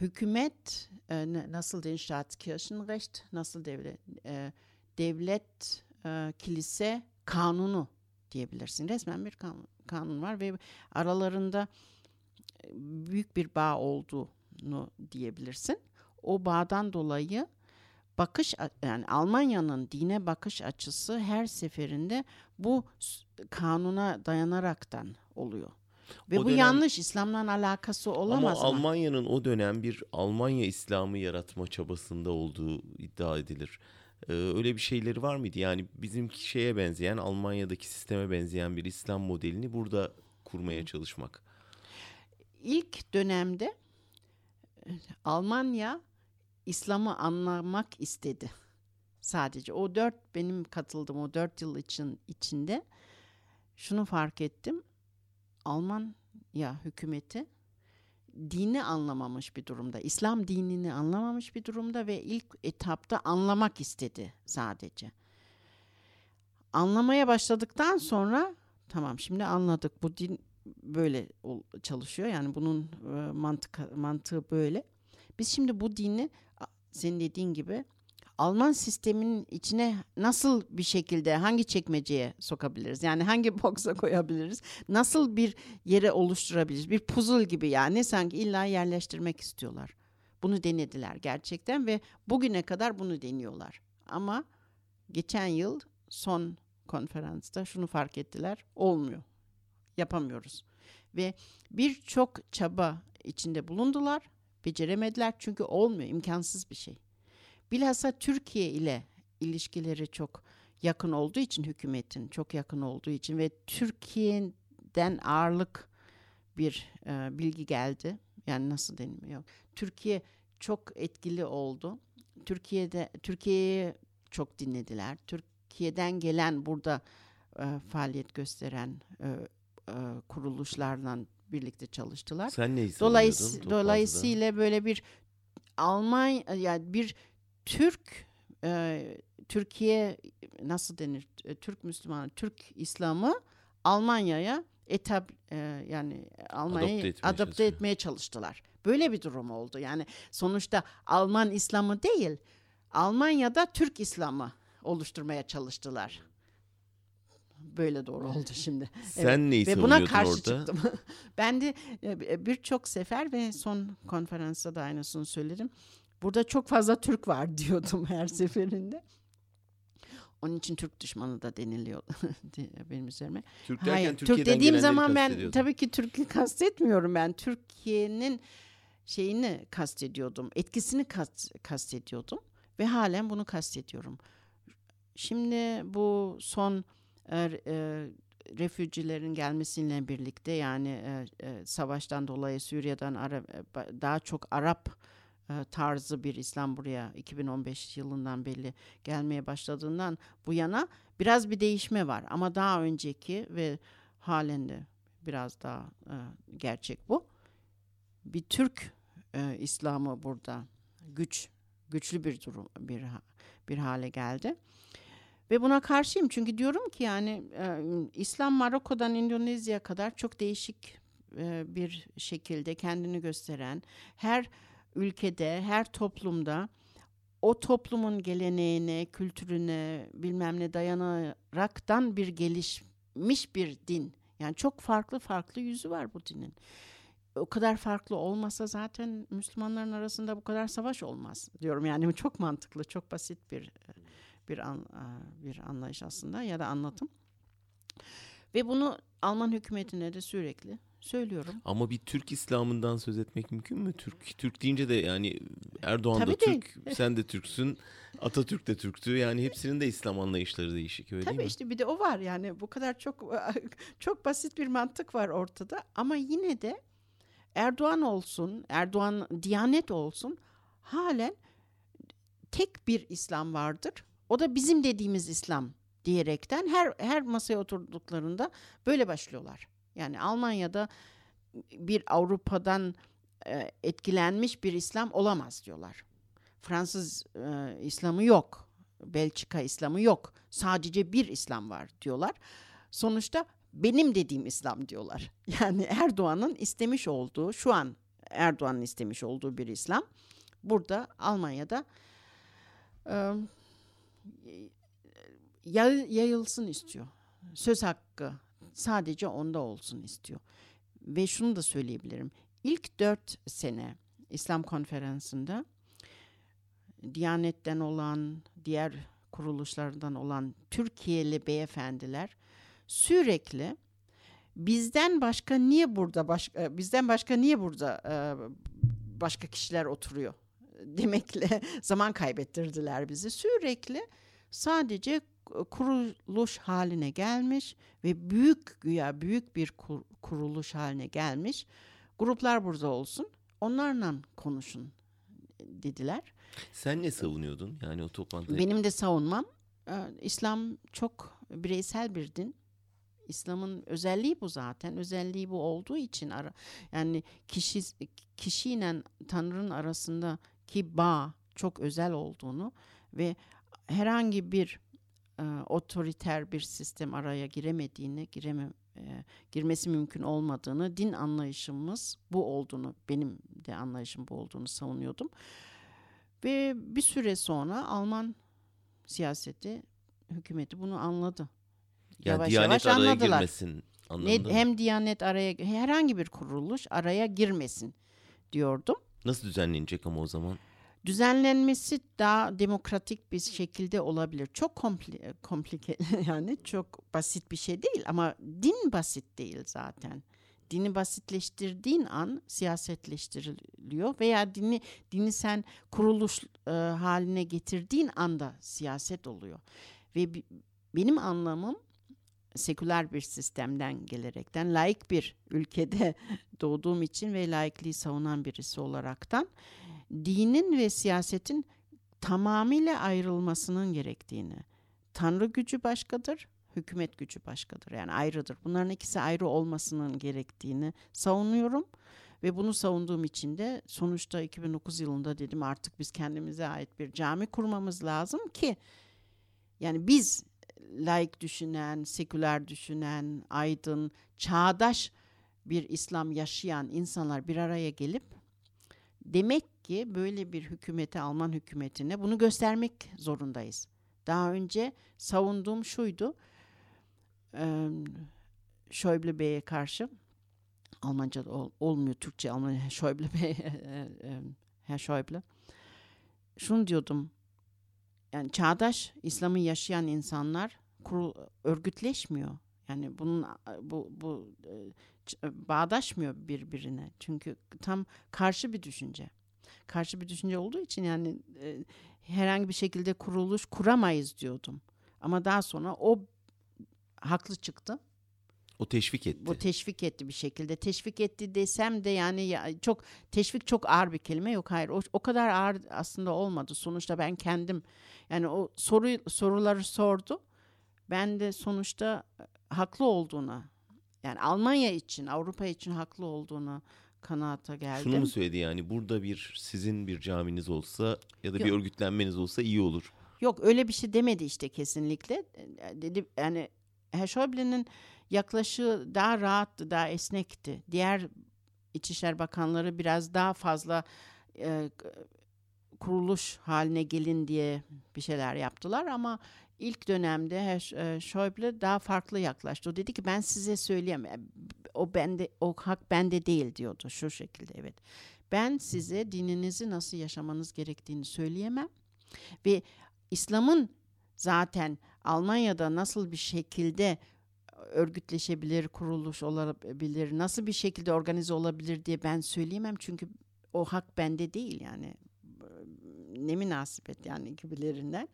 Hükümet e, nasıl den Staatskirchenrecht, nasıl devlet e, devlet e, kilise kanunu diyebilirsin. Resmen bir kanun, kanun var ve aralarında e, büyük bir bağ olduğunu diyebilirsin. O bağdan dolayı bakış yani Almanya'nın dine bakış açısı her seferinde bu kanuna dayanaraktan oluyor. Ve O bu dönem- yanlış İslam'la alakası olamaz Ama. Almanya'nın o dönem bir Almanya İslam'ı yaratma çabasında olduğu iddia edilir. Ee, öyle bir şeyleri var mıydı? Yani bizim şeye benzeyen, Almanya'daki sisteme benzeyen bir İslam modelini burada kurmaya çalışmak. İlk dönemde e, Almanya İslam'ı anlamak istedi. Sadece o dört benim katıldığım o dört yıl için içinde şunu fark ettim. Almanya hükümeti dini anlamamış bir durumda. İslam dinini anlamamış bir durumda ve ilk etapta anlamak istedi sadece. Anlamaya başladıktan sonra tamam şimdi anladık bu din böyle çalışıyor. Yani bunun e, mantık mantığı böyle. Biz şimdi bu dini senin dediğin gibi Alman sisteminin içine nasıl bir şekilde hangi çekmeceye sokabiliriz? Yani hangi boksa koyabiliriz? Nasıl bir yere oluşturabiliriz? Bir puzzle gibi yani sanki illa yerleştirmek istiyorlar. Bunu denediler gerçekten ve bugüne kadar bunu deniyorlar. Ama geçen yıl son konferansta şunu fark ettiler. Olmuyor. Yapamıyoruz. Ve birçok çaba içinde bulundular. Beceremediler çünkü olmuyor. imkansız bir şey. Bilhassa Türkiye ile ilişkileri çok yakın olduğu için hükümetin çok yakın olduğu için ve Türkiye'den ağırlık bir e, bilgi geldi. Yani nasıl deniliyor? Türkiye çok etkili oldu. Türkiye'de Türkiye'yi çok dinlediler. Türkiye'den gelen burada e, faaliyet gösteren e, e, kuruluşlardan birlikte çalıştılar. Sen ne Dolayıs Dolayısıyla böyle bir Alman yani bir Türk e, Türkiye nasıl denir? E, Türk Müslümanı, Türk İslam'ı Almanya'ya etap e, yani Almanya'yı adapte, etmeye, adapte etmeye çalıştılar. Böyle bir durum oldu. Yani sonuçta Alman İslam'ı değil, Almanya'da Türk İslam'ı oluşturmaya çalıştılar. Böyle doğru oldu şimdi. Sen evet. neyi ve buna karşı orada? çıktım. ben de e, birçok sefer ve son konferansta da aynısını söyledim. Burada çok fazla Türk var diyordum her seferinde. Onun için Türk düşmanı da deniliyor benim üzerime. Türk derken Hayır, Türk dediğim zaman ben tabii ki Türk'ü kastetmiyorum ben. Türkiye'nin şeyini kastediyordum. Etkisini kast, kastediyordum ve halen bunu kastediyorum. Şimdi bu son e, e, gelmesiyle birlikte yani e, e, savaştan dolayı Suriye'den e, daha çok Arap tarzı bir İslam buraya 2015 yılından belli gelmeye başladığından bu yana biraz bir değişme var. Ama daha önceki ve halen de biraz daha gerçek bu. Bir Türk İslam'ı burada güç güçlü bir durum bir bir hale geldi. Ve buna karşıyım çünkü diyorum ki yani e, İslam Maroko'dan Endonezya'ya kadar çok değişik e, bir şekilde kendini gösteren her ülkede, her toplumda o toplumun geleneğine, kültürüne bilmem ne dayanaraktan bir gelişmiş bir din. Yani çok farklı farklı yüzü var bu dinin. O kadar farklı olmasa zaten Müslümanların arasında bu kadar savaş olmaz diyorum. Yani çok mantıklı, çok basit bir bir an, bir anlayış aslında ya da anlatım. Ve bunu Alman hükümetine de sürekli söylüyorum. Ama bir Türk İslam'ından söz etmek mümkün mü? Türk Türk deyince de yani Erdoğan Tabii da Türk, sen de Türksün, Atatürk de Türktü. Yani hepsinin de İslam anlayışları değişik öyle Tabii değil mi? işte bir de o var yani bu kadar çok çok basit bir mantık var ortada ama yine de Erdoğan olsun, Erdoğan Diyanet olsun halen tek bir İslam vardır. O da bizim dediğimiz İslam diyerekten her her masaya oturduklarında böyle başlıyorlar. Yani Almanya'da bir Avrupa'dan e, etkilenmiş bir İslam olamaz diyorlar. Fransız e, İslamı yok. Belçika İslamı yok. Sadece bir İslam var diyorlar. Sonuçta benim dediğim İslam diyorlar. Yani Erdoğan'ın istemiş olduğu, şu an Erdoğan'ın istemiş olduğu bir İslam burada Almanya'da e, yayılsın istiyor. Söz hakkı sadece onda olsun istiyor. Ve şunu da söyleyebilirim. İlk dört sene İslam konferansında Diyanet'ten olan, diğer kuruluşlardan olan Türkiye'li beyefendiler sürekli bizden başka niye burada başka e, bizden başka niye burada e, başka kişiler oturuyor demekle zaman kaybettirdiler bizi. Sürekli sadece kuruluş haline gelmiş ve büyük güya büyük bir kur, kuruluş haline gelmiş. Gruplar burada olsun. Onlarla konuşun dediler. Sen ne savunuyordun yani o toplantıda? Benim de savunmam İslam çok bireysel bir din. İslam'ın özelliği bu zaten. Özelliği bu olduğu için ara, yani kişi kişiyle Tanrı'nın arasındaki bağ çok özel olduğunu ve herhangi bir e, otoriter bir sistem araya giremediğini, gireme e, girmesi mümkün olmadığını, din anlayışımız bu olduğunu, benim de anlayışım bu olduğunu savunuyordum. Ve bir süre sonra Alman siyaseti, hükümeti bunu anladı. Yani Yavaş Diyanet yavaş araya anladılar. girmesin Ne, anlamında hem Diyanet araya, herhangi bir kuruluş araya girmesin diyordum. Nasıl düzenlenecek ama o zaman? düzenlenmesi daha demokratik bir şekilde olabilir. Çok kompli, komplike yani çok basit bir şey değil ama din basit değil zaten. Dini basitleştirdiğin an siyasetleştiriliyor veya dini dini sen kuruluş e, haline getirdiğin anda siyaset oluyor. Ve benim anlamım seküler bir sistemden gelerekten laik bir ülkede doğduğum için ve laikliği savunan birisi olaraktan dinin ve siyasetin tamamıyla ayrılmasının gerektiğini. Tanrı gücü başkadır, hükümet gücü başkadır. Yani ayrıdır. Bunların ikisi ayrı olmasının gerektiğini savunuyorum. Ve bunu savunduğum için de sonuçta 2009 yılında dedim artık biz kendimize ait bir cami kurmamız lazım ki yani biz laik düşünen, seküler düşünen, aydın, çağdaş bir İslam yaşayan insanlar bir araya gelip demek ki böyle bir hükümete, Alman hükümetine bunu göstermek zorundayız. Daha önce savunduğum şuydu. eee Schäuble Bey'e karşı Almanca ol- olmuyor Türkçe Almanca Schäuble Bey e, e, Herr Schäuble şunu diyordum yani çağdaş İslam'ı yaşayan insanlar kurul, örgütleşmiyor. Yani bunun bu bu e, ç- bağdaşmıyor birbirine. Çünkü tam karşı bir düşünce. Karşı bir düşünce olduğu için yani e, herhangi bir şekilde kuruluş kuramayız diyordum. Ama daha sonra o haklı çıktı. O teşvik etti. Bu teşvik etti bir şekilde. Teşvik etti desem de yani ya, çok teşvik çok ağır bir kelime yok. Hayır o, o kadar ağır aslında olmadı. Sonuçta ben kendim yani o soru soruları sordu. Ben de sonuçta e, haklı olduğuna yani Almanya için, Avrupa için haklı olduğuna kanaata geldim. Şunu mu söyledi yani burada bir sizin bir caminiz olsa ya da bir Yok. örgütlenmeniz olsa iyi olur. Yok öyle bir şey demedi işte kesinlikle. E, Dedi yani Schäuble'nin yaklaşığı daha rahattı, daha esnekti. Diğer İçişler Bakanları biraz daha fazla e, kuruluş haline gelin diye bir şeyler yaptılar ama ilk dönemde e, Schäuble daha farklı yaklaştı. O dedi ki ben size söyleyemem. O bende o hak bende değil diyordu şu şekilde evet. Ben size dininizi nasıl yaşamanız gerektiğini söyleyemem ve İslam'ın zaten Almanya'da nasıl bir şekilde örgütleşebilir, kuruluş olabilir, nasıl bir şekilde organize olabilir diye ben söyleyemem. Çünkü o hak bende değil yani. Ne münasebet yani gibilerinden.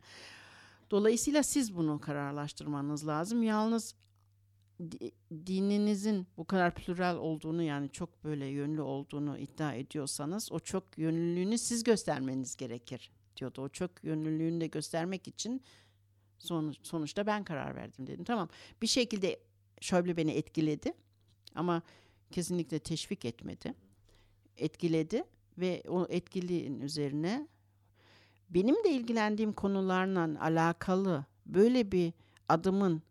Dolayısıyla siz bunu kararlaştırmanız lazım. Yalnız di- dininizin bu kadar plural olduğunu yani çok böyle yönlü olduğunu iddia ediyorsanız o çok yönlülüğünü siz göstermeniz gerekir diyordu. O çok yönlülüğünü de göstermek için sonuç, sonuçta ben karar verdim dedim. Tamam bir şekilde Schäuble beni etkiledi ama kesinlikle teşvik etmedi. Etkiledi ve o etkiliğin üzerine benim de ilgilendiğim konularla alakalı böyle bir adımın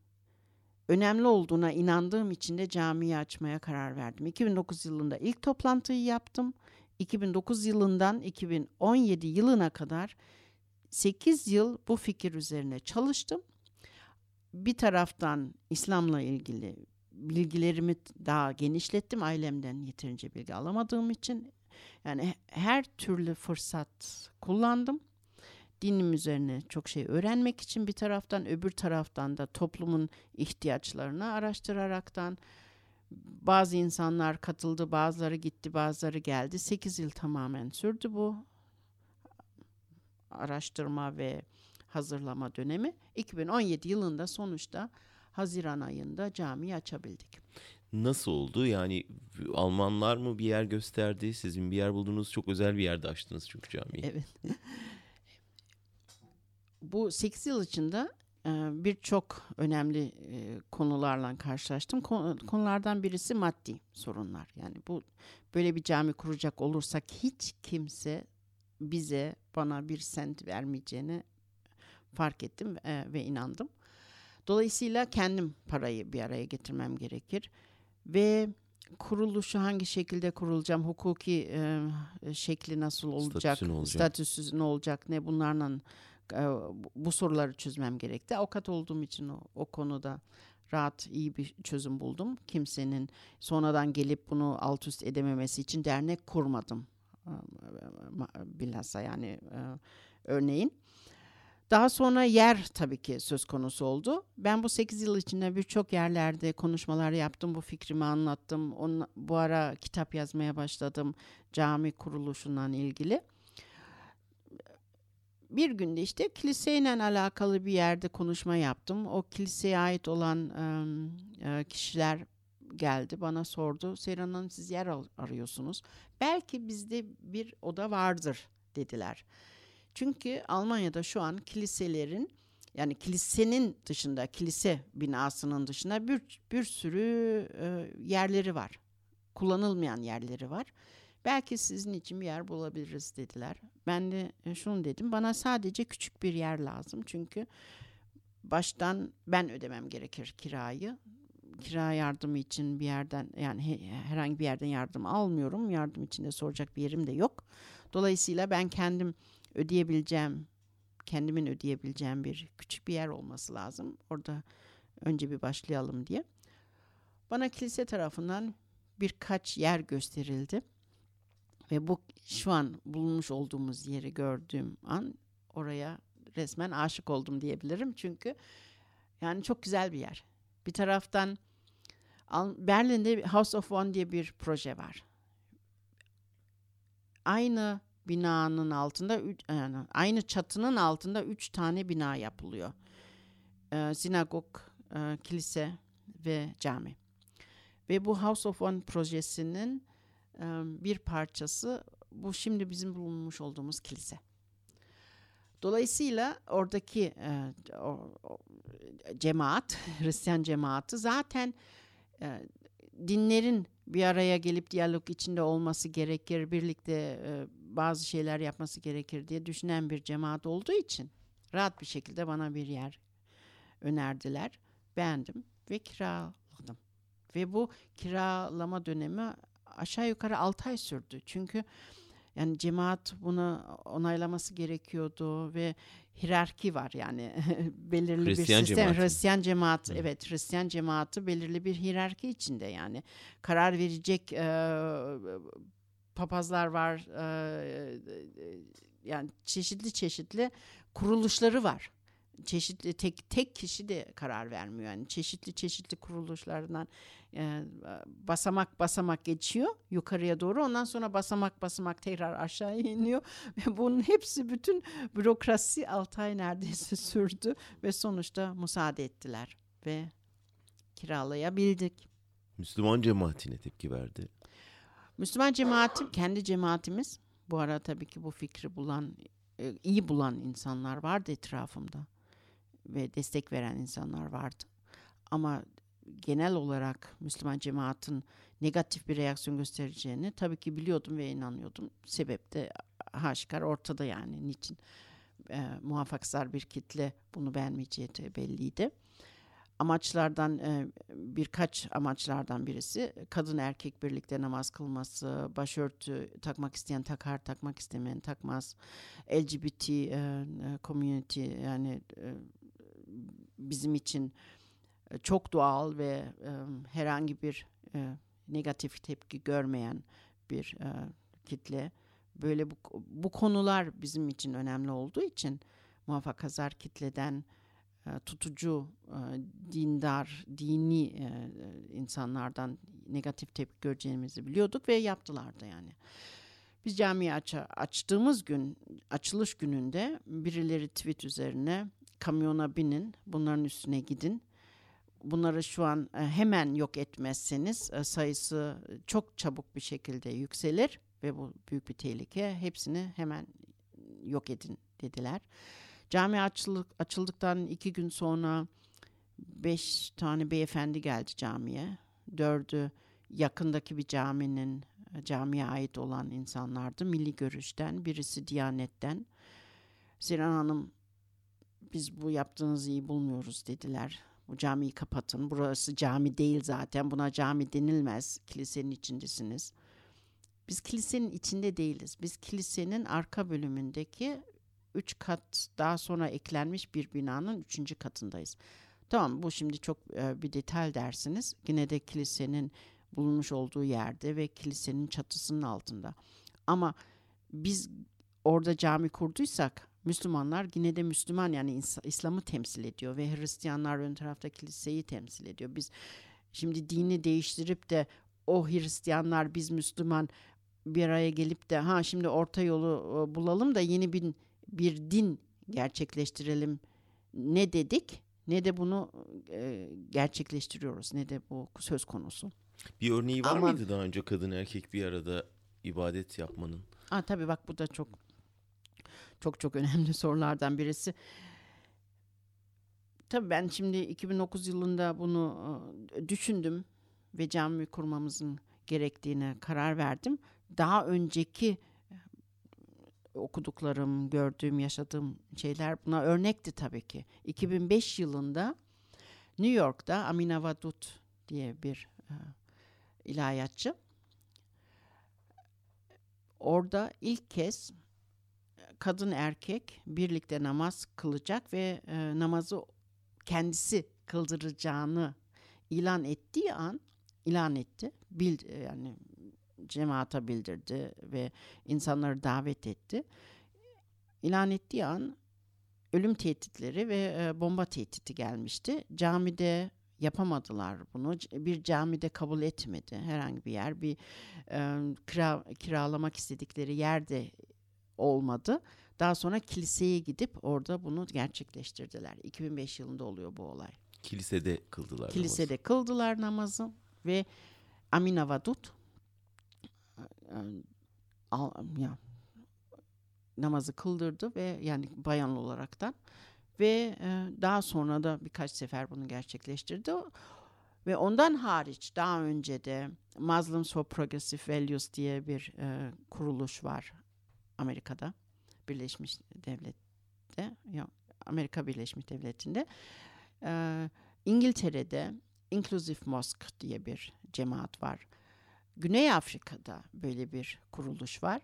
önemli olduğuna inandığım için de camiyi açmaya karar verdim. 2009 yılında ilk toplantıyı yaptım. 2009 yılından 2017 yılına kadar 8 yıl bu fikir üzerine çalıştım. Bir taraftan İslam'la ilgili bilgilerimi daha genişlettim. Ailemden yeterince bilgi alamadığım için. Yani her türlü fırsat kullandım. Dinim üzerine çok şey öğrenmek için bir taraftan, öbür taraftan da toplumun ihtiyaçlarını araştıraraktan bazı insanlar katıldı, bazıları gitti, bazıları geldi. 8 yıl tamamen sürdü bu araştırma ve hazırlama dönemi. 2017 yılında sonuçta Haziran ayında camiyi açabildik. Nasıl oldu? Yani Almanlar mı bir yer gösterdi? Sizin bir yer buldunuz. Çok özel bir yerde açtınız çünkü camiyi. Evet. Bu 8 yıl içinde e, birçok önemli e, konularla karşılaştım. Kon- Konulardan birisi maddi sorunlar. Yani bu böyle bir cami kuracak olursak hiç kimse bize bana bir sent vermeyeceğini fark ettim e, ve inandım. Dolayısıyla kendim parayı bir araya getirmem gerekir ve kuruluşu hangi şekilde kurulacağım, hukuki e, şekli nasıl olacak, Statüsü ne olacak? statüsü ne olacak, ne bunlarla e, bu soruları çözmem gerekti. Avukat olduğum için o, o konuda rahat iyi bir çözüm buldum. Kimsenin sonradan gelip bunu alt üst edememesi için dernek kurmadım. E, bilhassa yani e, örneğin. Daha sonra yer tabii ki söz konusu oldu. Ben bu 8 yıl içinde birçok yerlerde konuşmalar yaptım. Bu fikrimi anlattım. Onun, bu ara kitap yazmaya başladım cami kuruluşundan ilgili. Bir günde işte kiliseyle alakalı bir yerde konuşma yaptım. O kiliseye ait olan e, kişiler geldi bana sordu. Seyran Hanım siz yer arıyorsunuz. Belki bizde bir oda vardır dediler. Çünkü Almanya'da şu an kiliselerin yani kilisenin dışında, kilise binasının dışında bir, bir sürü e, yerleri var. Kullanılmayan yerleri var. Belki sizin için bir yer bulabiliriz dediler. Ben de e, şunu dedim. Bana sadece küçük bir yer lazım. Çünkü baştan ben ödemem gerekir kirayı. Kira yardımı için bir yerden yani herhangi bir yerden yardım almıyorum. Yardım için de soracak bir yerim de yok. Dolayısıyla ben kendim ödeyebileceğim, kendimin ödeyebileceğim bir küçük bir yer olması lazım. Orada önce bir başlayalım diye. Bana kilise tarafından birkaç yer gösterildi. Ve bu şu an bulunmuş olduğumuz yeri gördüğüm an oraya resmen aşık oldum diyebilirim. Çünkü yani çok güzel bir yer. Bir taraftan Berlin'de House of One diye bir proje var. Aynı binanın altında yani aynı çatının altında üç tane bina yapılıyor. Ee, sinagog, e, kilise ve cami. Ve bu House of One projesinin e, bir parçası bu şimdi bizim bulunmuş olduğumuz kilise. Dolayısıyla oradaki e, o, o, cemaat, Hristiyan cemaati zaten e, dinlerin bir araya gelip diyalog içinde olması gerekir, birlikte e, bazı şeyler yapması gerekir diye düşünen bir cemaat olduğu için rahat bir şekilde bana bir yer önerdiler. Beğendim ve kiraladım. Ve bu kiralama dönemi aşağı yukarı 6 ay sürdü. Çünkü yani cemaat bunu onaylaması gerekiyordu ve hierarki var yani belirli Hristiyan bir sistem cemaati. Hristiyan cemaat Hı. evet Hristiyan cemaati belirli bir hierarki içinde yani karar verecek e, papazlar var e, yani çeşitli çeşitli kuruluşları var çeşitli tek tek kişi de karar vermiyor yani çeşitli çeşitli kuruluşlardan e, basamak basamak geçiyor yukarıya doğru ondan sonra basamak basamak tekrar aşağı iniyor ve bunun hepsi bütün bürokrasi 6 ay neredeyse sürdü ve sonuçta müsaade ettiler ve kiralayabildik. Müslüman cemaatine tepki verdi. Müslüman cemaatim kendi cemaatimiz bu ara tabii ki bu fikri bulan e, iyi bulan insanlar vardı etrafımda ve destek veren insanlar vardı. Ama genel olarak Müslüman cemaatin negatif bir reaksiyon göstereceğini tabii ki biliyordum ve inanıyordum. Sebep de aşikar ortada yani. Niçin e, muhafazakar bir kitle bunu beğenmeyeceği de belliydi. Amaçlardan e, birkaç amaçlardan birisi kadın erkek birlikte namaz kılması, başörtü takmak isteyen takar, takmak istemeyen takmaz, LGBT e, e, community yani e, bizim için e, çok doğal ve e, herhangi bir e, negatif tepki görmeyen bir e, kitle. Böyle bu, bu konular bizim için önemli olduğu için muhafazakar kitleden e, tutucu, e, dindar, dini e, insanlardan negatif tepki göreceğimizi biliyorduk ve yaptılar da yani. Biz camiyi aç açtığımız gün, açılış gününde birileri tweet üzerine kamyona binin, bunların üstüne gidin bunları şu an e, hemen yok etmezseniz e, sayısı çok çabuk bir şekilde yükselir ve bu büyük bir tehlike. Hepsini hemen yok edin dediler. Cami açıldık, açıldıktan iki gün sonra beş tane beyefendi geldi camiye. Dördü yakındaki bir caminin e, camiye ait olan insanlardı. Milli görüşten, birisi Diyanet'ten. Sinan Hanım biz bu yaptığınızı iyi bulmuyoruz dediler Bu camiyi kapatın. Burası cami değil zaten. Buna cami denilmez. Kilisenin içindesiniz. Biz kilisenin içinde değiliz. Biz kilisenin arka bölümündeki üç kat daha sonra eklenmiş bir binanın üçüncü katındayız. Tamam bu şimdi çok e, bir detay dersiniz. Yine de kilisenin bulunmuş olduğu yerde ve kilisenin çatısının altında. Ama biz orada cami kurduysak Müslümanlar yine de Müslüman yani İslam'ı temsil ediyor ve Hristiyanlar ön tarafta kiliseyi temsil ediyor. Biz şimdi dini değiştirip de o Hristiyanlar biz Müslüman bir araya gelip de ha şimdi orta yolu bulalım da yeni bir bir din gerçekleştirelim ne dedik ne de bunu e, gerçekleştiriyoruz ne de bu söz konusu. Bir örneği var Ama, mıydı daha önce kadın erkek bir arada ibadet yapmanın? Ha tabii bak bu da çok çok çok önemli sorulardan birisi. Tabii ben şimdi 2009 yılında bunu e, düşündüm ve cami kurmamızın gerektiğine karar verdim. Daha önceki e, okuduklarım, gördüğüm, yaşadığım şeyler buna örnekti tabii ki. 2005 yılında New York'ta Amina Vadut diye bir e, ilahiyatçı. Orada ilk kez kadın erkek birlikte namaz kılacak ve e, namazı kendisi kıldıracağını ilan ettiği an ilan etti. Bil, yani cemaata bildirdi ve insanları davet etti. İlan ettiği an ölüm tehditleri ve e, bomba tehdidi gelmişti. Camide yapamadılar bunu. Bir camide kabul etmedi herhangi bir yer. Bir e, kira, kiralamak istedikleri yerde olmadı. Daha sonra kiliseye gidip orada bunu gerçekleştirdiler. 2005 yılında oluyor bu olay. Kilisede kıldılar Kilisede namazı. kıldılar namazı ve Amina Vadut ya, namazı kıldırdı ve yani bayan olaraktan ve e, daha sonra da birkaç sefer bunu gerçekleştirdi. Ve ondan hariç daha önce de Muslims for Progressive Values diye bir e, kuruluş var Amerika'da. Birleşmiş Devlet'te, ya Amerika Birleşmiş Devleti'nde. E, İngiltere'de Inclusive Mosque diye bir cemaat var. Güney Afrika'da böyle bir kuruluş var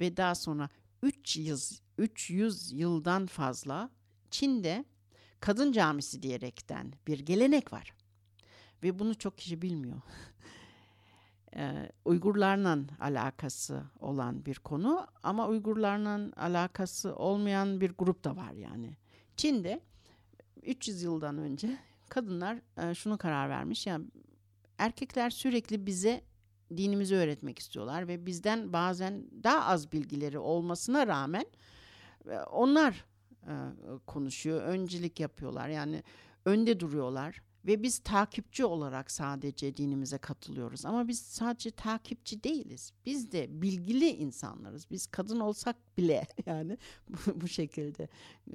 ve daha sonra 300 300 yıldan fazla Çin'de kadın camisi diyerekten bir gelenek var. Ve bunu çok kişi bilmiyor. Uygurlarla alakası olan bir konu ama Uygurlarla alakası olmayan bir grup da var yani. Çin'de 300 yıldan önce kadınlar şunu karar vermiş yani erkekler sürekli bize dinimizi öğretmek istiyorlar ve bizden bazen daha az bilgileri olmasına rağmen onlar konuşuyor, öncülük yapıyorlar. Yani önde duruyorlar ve biz takipçi olarak sadece dinimize katılıyoruz. Ama biz sadece takipçi değiliz. Biz de bilgili insanlarız. Biz kadın olsak bile yani bu, bu şekilde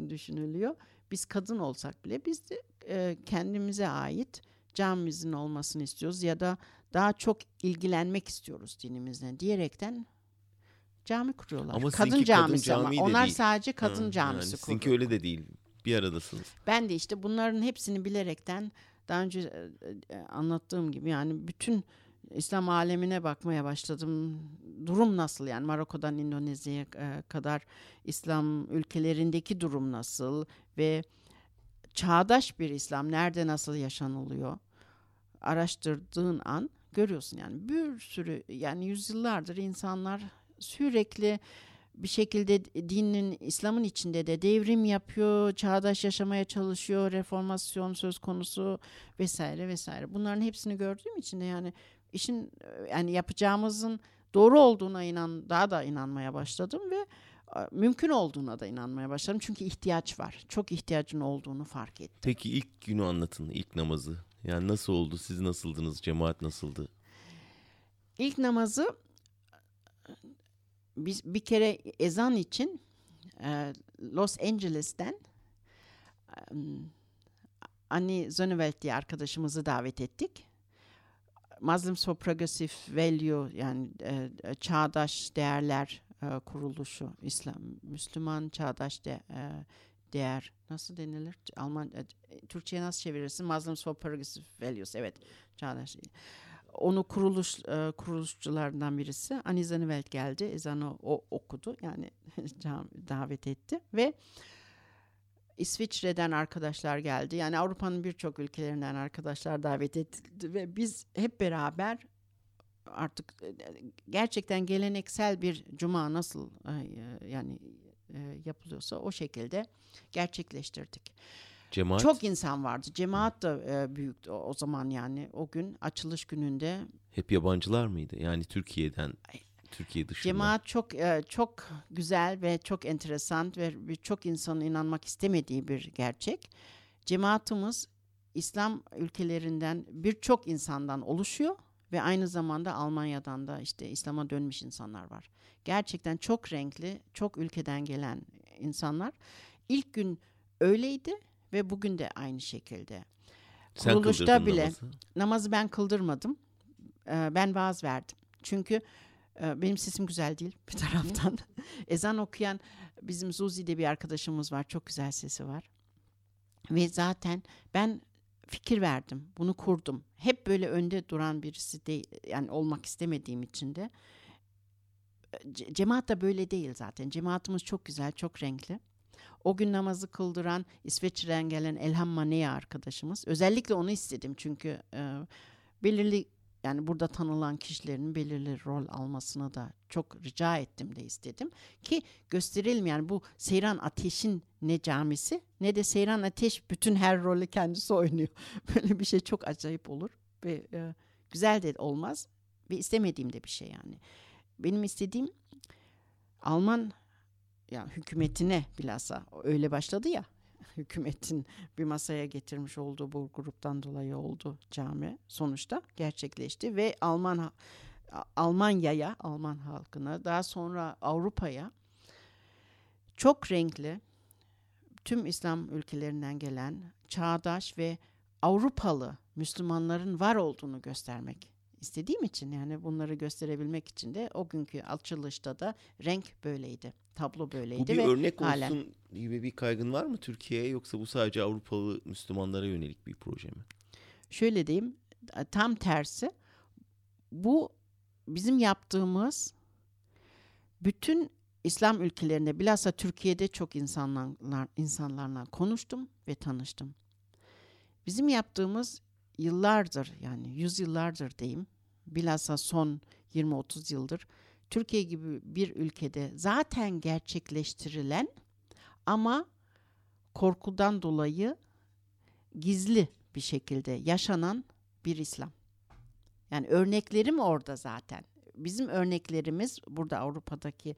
düşünülüyor. Biz kadın olsak bile biz de e, kendimize ait camimizin olmasını istiyoruz ya da daha çok ilgilenmek istiyoruz dinimizle diyerekten cami kuruyorlar. Ama kadın camisi kadın ama. Onlar değil. sadece kadın ha, camisi yani Sizinki öyle de değil. Bir aradasınız. Ben de işte bunların hepsini bilerekten daha önce e, e, anlattığım gibi yani bütün İslam alemine bakmaya başladım. Durum nasıl yani? Maroko'dan Endonezya'ya e, kadar İslam ülkelerindeki durum nasıl? Ve çağdaş bir İslam nerede nasıl yaşanılıyor? Araştırdığın an görüyorsun yani. Bir sürü yani yüzyıllardır insanlar sürekli bir şekilde dinin İslam'ın içinde de devrim yapıyor, çağdaş yaşamaya çalışıyor, reformasyon söz konusu vesaire vesaire. Bunların hepsini gördüğüm için de yani işin yani yapacağımızın doğru olduğuna inan daha da inanmaya başladım ve mümkün olduğuna da inanmaya başladım. Çünkü ihtiyaç var. Çok ihtiyacın olduğunu fark ettim. Peki ilk günü anlatın, ilk namazı. Yani nasıl oldu? Siz nasıldınız? Cemaat nasıldı? İlk namazı biz bir kere ezan için e, Los Angeles'ten Annie Zonneveld diye arkadaşımızı davet ettik. Muslims for Progressive Value yani e, çağdaş değerler e, kuruluşu İslam Müslüman çağdaş de, değer nasıl denilir? Alman e, Türkçe'ye nasıl çevirirsin? Muslims for Progressive Values. Evet. Çağdaş. Onu kuruluş e, kuruluşçularından birisi Annie Zanneveld geldi. Ezanı o okudu. Yani davet etti ve İsviçre'den arkadaşlar geldi. Yani Avrupa'nın birçok ülkelerinden arkadaşlar davet edildi ve biz hep beraber artık e, gerçekten geleneksel bir cuma nasıl e, yani e, yapılıyorsa o şekilde gerçekleştirdik. Cemaat? Çok insan vardı. Cemaat da e, büyüktü o, o zaman yani o gün açılış gününde. Hep yabancılar mıydı? Yani Türkiye'den Türkiye dışında. Cemaat çok e, çok güzel ve çok enteresan ve birçok insanın inanmak istemediği bir gerçek. Cemaatimiz İslam ülkelerinden birçok insandan oluşuyor ve aynı zamanda Almanya'dan da işte İslam'a dönmüş insanlar var. Gerçekten çok renkli, çok ülkeden gelen insanlar. İlk gün öyleydi ve bugün de aynı şekilde. Sen Kuruluşta bile namazı. namazı ben kıldırmadım. Ee, ben vaaz verdim. Çünkü e, benim sesim güzel değil bir taraftan. Ezan okuyan bizim Zuzi'de bir arkadaşımız var. Çok güzel sesi var. Ve zaten ben fikir verdim. Bunu kurdum. Hep böyle önde duran birisi değil yani olmak istemediğim için de cemaat da böyle değil zaten. Cemaatimiz çok güzel, çok renkli. O gün namazı kıldıran İsveç'ten gelen Elham Manea arkadaşımız. Özellikle onu istedim çünkü e, belirli yani burada tanılan kişilerin belirli rol almasını da çok rica ettim de istedim. Ki gösterelim yani bu Seyran Ateş'in ne camisi ne de Seyran Ateş bütün her rolü kendisi oynuyor. Böyle bir şey çok acayip olur ve e, güzel de olmaz ve istemediğim de bir şey yani. Benim istediğim Alman ya hükümetine bilhassa öyle başladı ya hükümetin bir masaya getirmiş olduğu bu gruptan dolayı oldu cami. Sonuçta gerçekleşti ve Alman Almanya'ya, Alman halkına, daha sonra Avrupa'ya çok renkli tüm İslam ülkelerinden gelen çağdaş ve Avrupalı Müslümanların var olduğunu göstermek istediğim için yani bunları gösterebilmek için de o günkü açılışta da renk böyleydi. Tablo böyleydi. Bu bir ve örnek halen... olsun gibi bir kaygın var mı Türkiye'ye yoksa bu sadece Avrupalı Müslümanlara yönelik bir proje mi? Şöyle diyeyim tam tersi bu bizim yaptığımız bütün İslam ülkelerinde bilhassa Türkiye'de çok insanlar, insanlarla konuştum ve tanıştım. Bizim yaptığımız yıllardır yani yüzyıllardır diyeyim bilhassa son 20-30 yıldır Türkiye gibi bir ülkede zaten gerçekleştirilen ama korkudan dolayı gizli bir şekilde yaşanan bir İslam. Yani örneklerim orada zaten. Bizim örneklerimiz burada Avrupa'daki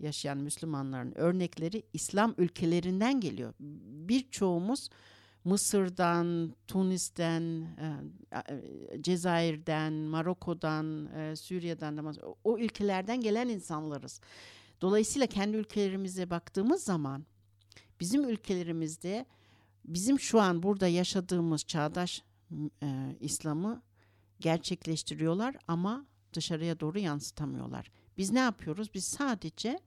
yaşayan Müslümanların örnekleri İslam ülkelerinden geliyor. Birçoğumuz Mısır'dan, Tunis'ten, e, e, Cezayir'den, Maroko'dan, e, Suriye'den o ülkelerden gelen insanlarız. Dolayısıyla kendi ülkelerimize baktığımız zaman bizim ülkelerimizde bizim şu an burada yaşadığımız çağdaş İslam'ı gerçekleştiriyorlar ama dışarıya doğru yansıtamıyorlar. Biz ne yapıyoruz? Biz sadece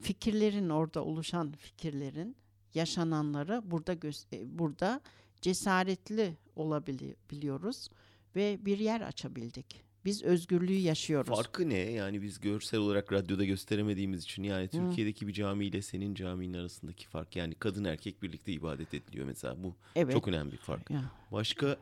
fikirlerin orada oluşan fikirlerin yaşananları burada e, burada cesaretli olabiliyoruz ve bir yer açabildik. Biz özgürlüğü yaşıyoruz. Farkı ne? Yani biz görsel olarak radyoda gösteremediğimiz için yani Türkiye'deki bir cami ile senin caminin arasındaki fark yani kadın erkek birlikte ibadet ediliyor mesela bu evet. çok önemli bir fark. Ya. Başka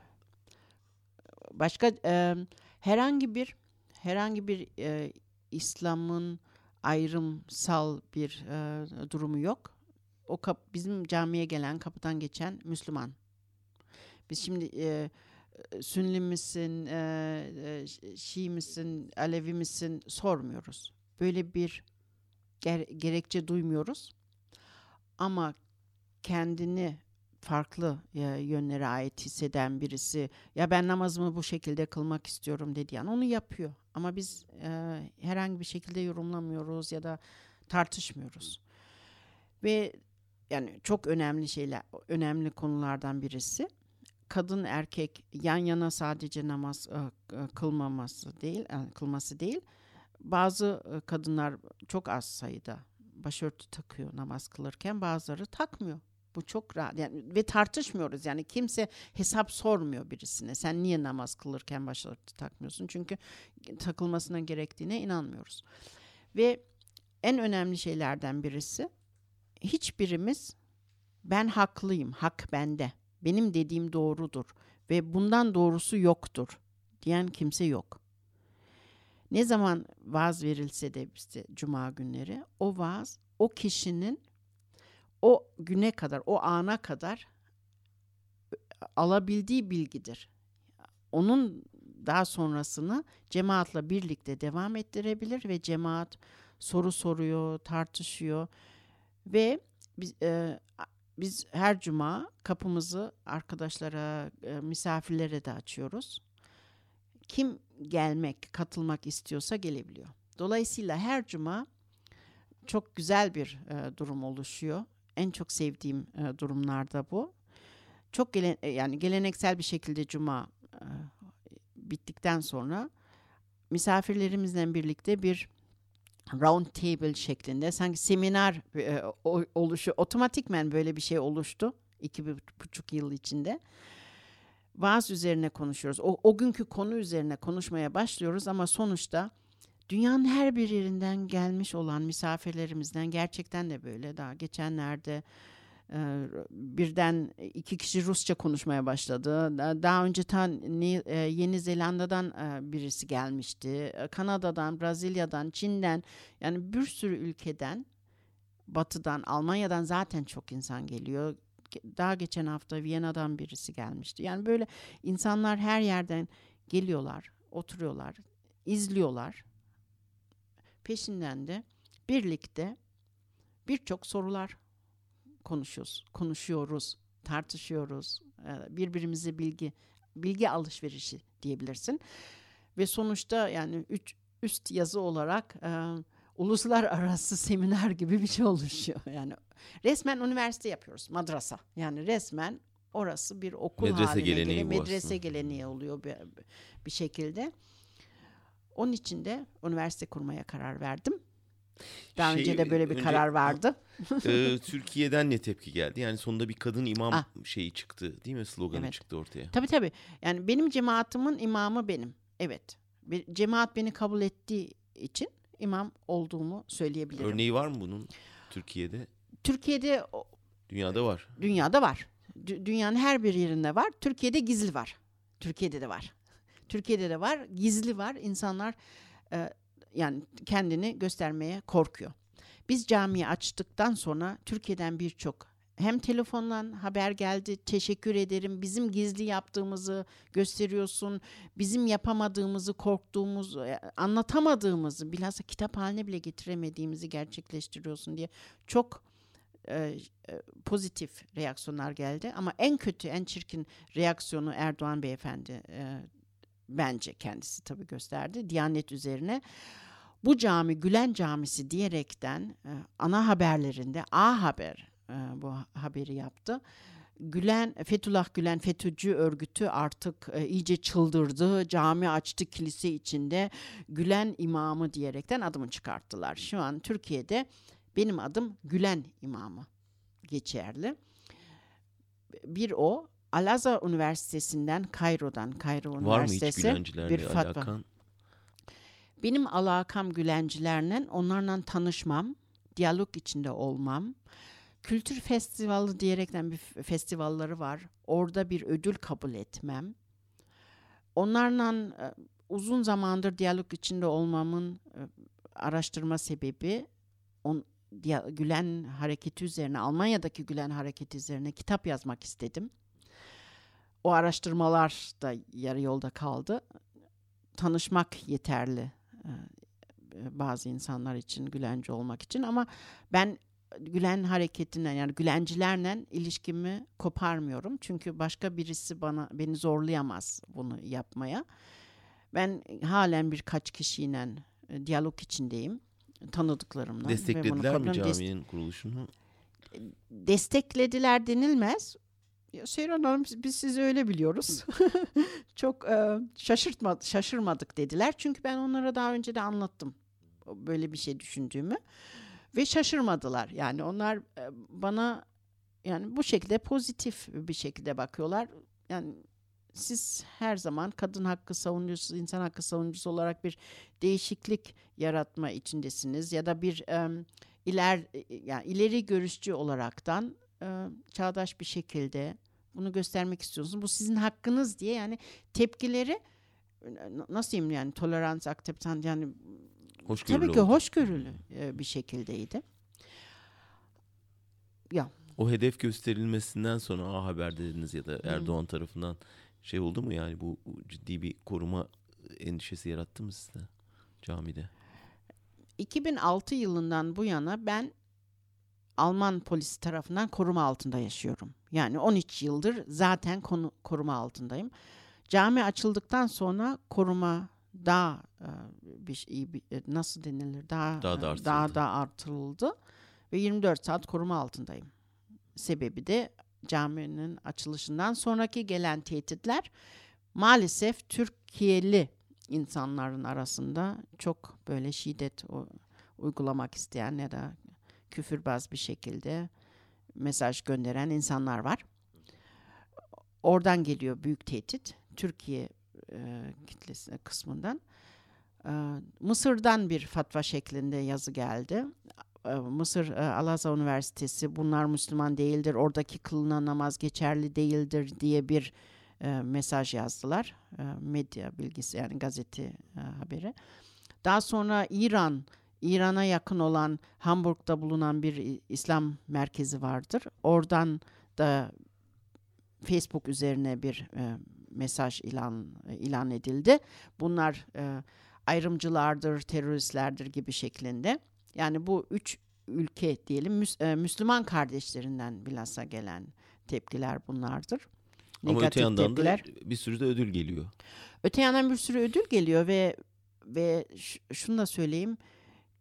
başka e, herhangi bir herhangi bir e, İslam'ın ayrımsal bir e, durumu yok o kap, bizim camiye gelen kapıdan geçen Müslüman. Biz şimdi e, Sünni misin, e, e, Şii misin, Alevi misin sormuyoruz. Böyle bir ger gerekçe duymuyoruz. Ama kendini farklı e, yönlere ait hisseden birisi ya ben namazımı bu şekilde kılmak istiyorum dedi yani onu yapıyor. Ama biz e, herhangi bir şekilde yorumlamıyoruz ya da tartışmıyoruz. Ve yani çok önemli şeyler, önemli konulardan birisi. Kadın erkek yan yana sadece namaz e, e, kılmaması değil, e, kılması değil. Bazı kadınlar çok az sayıda başörtü takıyor namaz kılırken bazıları takmıyor. Bu çok rahat yani ve tartışmıyoruz yani kimse hesap sormuyor birisine. Sen niye namaz kılırken başörtü takmıyorsun? Çünkü takılmasına gerektiğine inanmıyoruz. Ve en önemli şeylerden birisi hiçbirimiz ben haklıyım, hak bende. Benim dediğim doğrudur ve bundan doğrusu yoktur diyen kimse yok. Ne zaman vaaz verilse de işte cuma günleri o vaaz o kişinin o güne kadar, o ana kadar alabildiği bilgidir. Onun daha sonrasını cemaatle birlikte devam ettirebilir ve cemaat soru soruyor, tartışıyor ve biz, e, biz her cuma kapımızı arkadaşlara, e, misafirlere de açıyoruz. Kim gelmek, katılmak istiyorsa gelebiliyor. Dolayısıyla her cuma çok güzel bir e, durum oluşuyor. En çok sevdiğim e, durumlarda bu. Çok gelen, e, yani geleneksel bir şekilde cuma e, bittikten sonra misafirlerimizle birlikte bir round table şeklinde sanki seminer e, oluşu otomatikmen böyle bir şey oluştu iki buçuk yıl içinde. Vaaz üzerine konuşuyoruz. O, o günkü konu üzerine konuşmaya başlıyoruz ama sonuçta dünyanın her bir yerinden gelmiş olan misafirlerimizden gerçekten de böyle. Daha geçenlerde birden iki kişi Rusça konuşmaya başladı. Daha önce tan e, Yeni Zelanda'dan e, birisi gelmişti. E, Kanada'dan, Brezilya'dan, Çin'den yani bir sürü ülkeden Batı'dan, Almanya'dan zaten çok insan geliyor. Daha geçen hafta Viyana'dan birisi gelmişti. Yani böyle insanlar her yerden geliyorlar, oturuyorlar, izliyorlar. Peşinden de birlikte birçok sorular konuşuyoruz, konuşuyoruz, tartışıyoruz. E, birbirimize bilgi bilgi alışverişi diyebilirsin. Ve sonuçta yani üç, üst yazı olarak e, uluslararası seminer gibi bir şey oluşuyor. Yani resmen üniversite yapıyoruz, madrasa. Yani resmen orası bir okul medrese haline geleneği geliyor. Medrese aslında. geleneği oluyor bir, bir şekilde. Onun için de üniversite kurmaya karar verdim. Daha şey, önce de böyle bir önce, karar vardı. e, Türkiye'den ne tepki geldi? Yani sonunda bir kadın imam ah. şeyi çıktı değil mi? Sloganı evet. çıktı ortaya. Tabii tabii. Yani benim cemaatimin imamı benim. Evet. Cemaat beni kabul ettiği için imam olduğumu söyleyebilirim. Örneği var mı bunun Türkiye'de? Türkiye'de Dünyada var. Dünyada var. D- dünyanın her bir yerinde var. Türkiye'de gizli var. Türkiye'de de var. Türkiye'de de var. Gizli var. İnsanlar e, yani kendini göstermeye korkuyor. Biz camiyi açtıktan sonra Türkiye'den birçok hem telefondan haber geldi teşekkür ederim bizim gizli yaptığımızı gösteriyorsun bizim yapamadığımızı korktuğumuz e, anlatamadığımızı bilhassa kitap haline bile getiremediğimizi gerçekleştiriyorsun diye çok e, e, pozitif reaksiyonlar geldi ama en kötü en çirkin reaksiyonu Erdoğan beyefendi e, bence kendisi tabii gösterdi Diyanet üzerine bu cami Gülen Camisi diyerekten e, ana haberlerinde A Haber e, bu haberi yaptı. Gülen Fethullah Gülen FETÖ'cü örgütü artık e, iyice çıldırdı. Cami açtı kilise içinde. Gülen imamı diyerekten adımı çıkarttılar. Şu an Türkiye'de benim adım Gülen imamı geçerli. Bir o Al-Azhar Üniversitesi'nden Kayro'dan Kayro Üniversitesi bir fatva. Alakan? Benim alakam Gülencilerle onlarla tanışmam, diyalog içinde olmam. Kültür festivali diyerekten bir festivalları var. Orada bir ödül kabul etmem. Onlarla e, uzun zamandır diyalog içinde olmamın e, araştırma sebebi on, Gülen hareketi üzerine, Almanya'daki Gülen hareketi üzerine kitap yazmak istedim. O araştırmalar da yarı yolda kaldı. Tanışmak yeterli bazı insanlar için Gülenci olmak için ama ben Gülen hareketinden yani Gülencilerle ilişkimi koparmıyorum. Çünkü başka birisi bana beni zorlayamaz bunu yapmaya. Ben halen birkaç kişiyle e, diyalog içindeyim tanıdıklarımla. Desteklediler mi caminin dest- kuruluşunu? Desteklediler denilmez. Seyran Hanım biz sizi öyle biliyoruz. Çok e, şaşırtma, şaşırmadık dediler. Çünkü ben onlara daha önce de anlattım böyle bir şey düşündüğümü. ve şaşırmadılar. Yani onlar e, bana yani bu şekilde pozitif bir şekilde bakıyorlar. Yani siz her zaman kadın hakkı savunucusu, insan hakkı savunucusu olarak bir değişiklik yaratma içindesiniz ya da bir e, iler yani ileri görüşçü olaraktan e, çağdaş bir şekilde bunu göstermek istiyorsunuz. Bu sizin hakkınız diye yani tepkileri nasıl diyeyim yani tolerans, akceptans yani Hoşgörülü tabii ki oldu. hoşgörülü e, bir şekildeydi. Ya O hedef gösterilmesinden sonra A Haber dediniz ya da Hmm. Erdoğan tarafından şey oldu mu yani bu bu ciddi bir koruma endişesi yarattı mı sizde camide? 2006 yılından bu yana ben Alman polisi tarafından koruma altında yaşıyorum. Yani 13 yıldır zaten konu, koruma altındayım. Cami açıldıktan sonra koruma daha e, bir şey bir- e, nasıl denilir daha Daha da e, artırıldı. daha da artırıldı ve 24 saat koruma altındayım. Sebebi de caminin açılışından sonraki gelen tehditler maalesef Türkiye'li insanların arasında çok böyle şiddet uygulamak isteyen ya da küfürbaz bir şekilde mesaj gönderen insanlar var. Oradan geliyor büyük tehdit. Türkiye e, kitlesi kısmından. E, Mısır'dan bir fatva şeklinde yazı geldi. E, Mısır e, Al-Azhar Üniversitesi bunlar Müslüman değildir, oradaki kılınan namaz geçerli değildir diye bir e, mesaj yazdılar. E, medya bilgisi yani gazete e, haberi. Daha sonra İran, İran'a yakın olan Hamburg'da bulunan bir İslam merkezi vardır. Oradan da Facebook üzerine bir e, mesaj ilan e, ilan edildi. Bunlar e, ayrımcılardır, teröristlerdir gibi şeklinde. Yani bu üç ülke diyelim Müs- e, Müslüman kardeşlerinden bilhassa gelen tepkiler bunlardır. Ama öte Negatif yandan tepkiler. da bir sürü de ödül geliyor. Öte yandan bir sürü ödül geliyor ve ve şunu da söyleyeyim.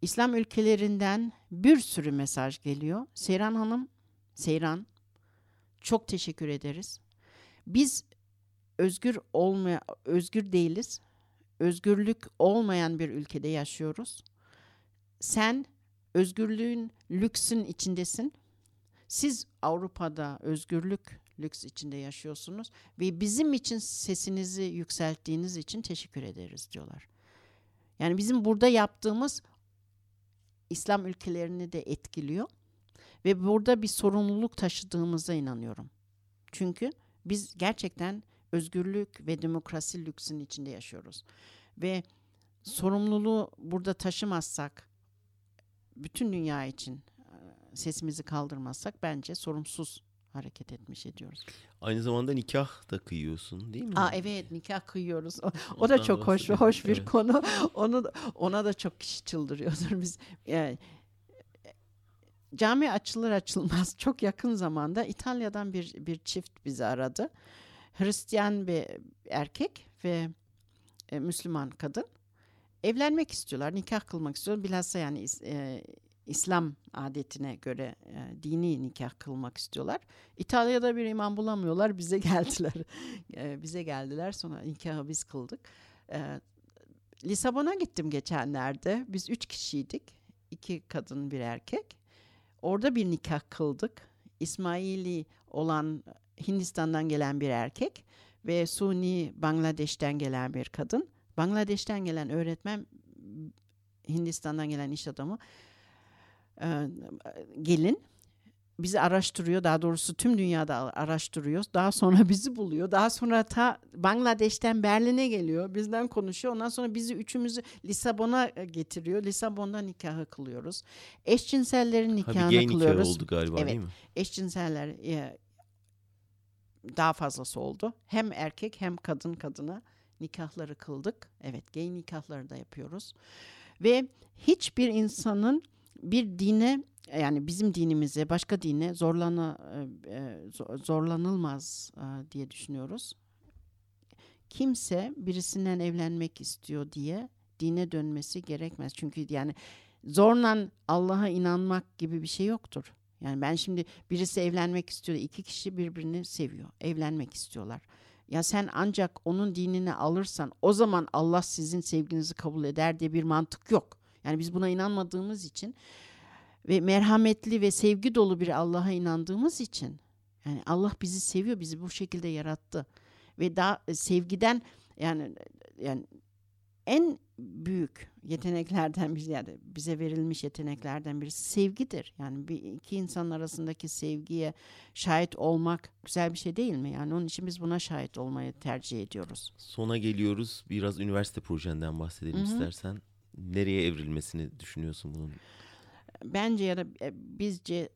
İslam ülkelerinden bir sürü mesaj geliyor. Seyran Hanım, Seyran çok teşekkür ederiz. Biz özgür olmaya özgür değiliz. Özgürlük olmayan bir ülkede yaşıyoruz. Sen özgürlüğün lüksün içindesin. Siz Avrupa'da özgürlük lüks içinde yaşıyorsunuz ve bizim için sesinizi yükselttiğiniz için teşekkür ederiz diyorlar. Yani bizim burada yaptığımız İslam ülkelerini de etkiliyor ve burada bir sorumluluk taşıdığımıza inanıyorum. Çünkü biz gerçekten özgürlük ve demokrasi lüksün içinde yaşıyoruz. Ve sorumluluğu burada taşımazsak bütün dünya için e, sesimizi kaldırmazsak bence sorumsuz hareket etmiş ediyoruz. Aynı zamanda nikah da kıyıyorsun değil mi? Aa evet nikah kıyıyoruz. O, o da çok hoş hoş bir Evet. konu. Onu ona da çok kişi çıldırıyordur biz. Yani, cami açılır açılmaz çok yakın zamanda İtalya'dan bir bir çift bizi aradı. Hristiyan bir erkek ve e, Müslüman kadın evlenmek istiyorlar, nikah kılmak istiyorlar. Bilhassa yani e, İslam adetine göre e, dini nikah kılmak istiyorlar. İtalya'da bir imam bulamıyorlar, bize geldiler. E, bize geldiler, sonra nikahı biz kıldık. E, Lisabon'a gittim geçenlerde. Biz üç kişiydik. iki kadın, bir erkek. Orada bir nikah kıldık. İsmaili olan Hindistan'dan gelen bir erkek ve Suni Bangladeş'ten gelen bir kadın. Bangladeş'ten gelen öğretmen Hindistan'dan gelen iş adamı e, gelin bizi araştırıyor daha doğrusu tüm dünyada araştırıyor daha sonra bizi buluyor daha sonra ta Bangladeş'ten Berlin'e geliyor bizden konuşuyor ondan sonra bizi üçümüzü Lisabon'a e, getiriyor Lisabon'da nikahı kılıyoruz eşcinsellerin Ha, nikahını bir gay nikahı kılıyoruz oldu galiba Evet. değil mi? eşcinseller e, daha fazlası oldu. Hem erkek hem kadın kadına nikahları kıldık. Evet, gay nikahları da yapıyoruz. Ve hiçbir insanın bir dine yani bizim dinimize, başka dine zorlana e, e, zo- zorlanılmaz e, diye düşünüyoruz. Kimse birisinden evlenmek istiyor diye dine dönmesi gerekmez. Çünkü yani zorla Allah'a inanmak gibi bir şey yoktur. Yani ben şimdi birisi evlenmek istiyor, iki kişi birbirini seviyor, evlenmek istiyorlar. Ya sen ancak onun dinini alırsan o zaman Allah sizin sevginizi kabul eder diye bir mantık yok. Yani biz buna inanmadığımız için ve merhametli ve sevgi dolu bir Allah'a inandığımız için yani Allah bizi seviyor, bizi bu şekilde yarattı ve daha e, sevgiden yani yani en büyük yeteneklerden biri yani bize verilmiş yeteneklerden birisi sevgidir. Yani bir iki insan arasındaki sevgiye şahit olmak güzel bir şey değil mi? Yani onun için biz buna şahit olmayı tercih ediyoruz. Sona geliyoruz. Biraz üniversite projenden bahsedelim Hı hı. istersen. Nereye evrilmesini düşünüyorsun bunun? Bence ya da e, bizce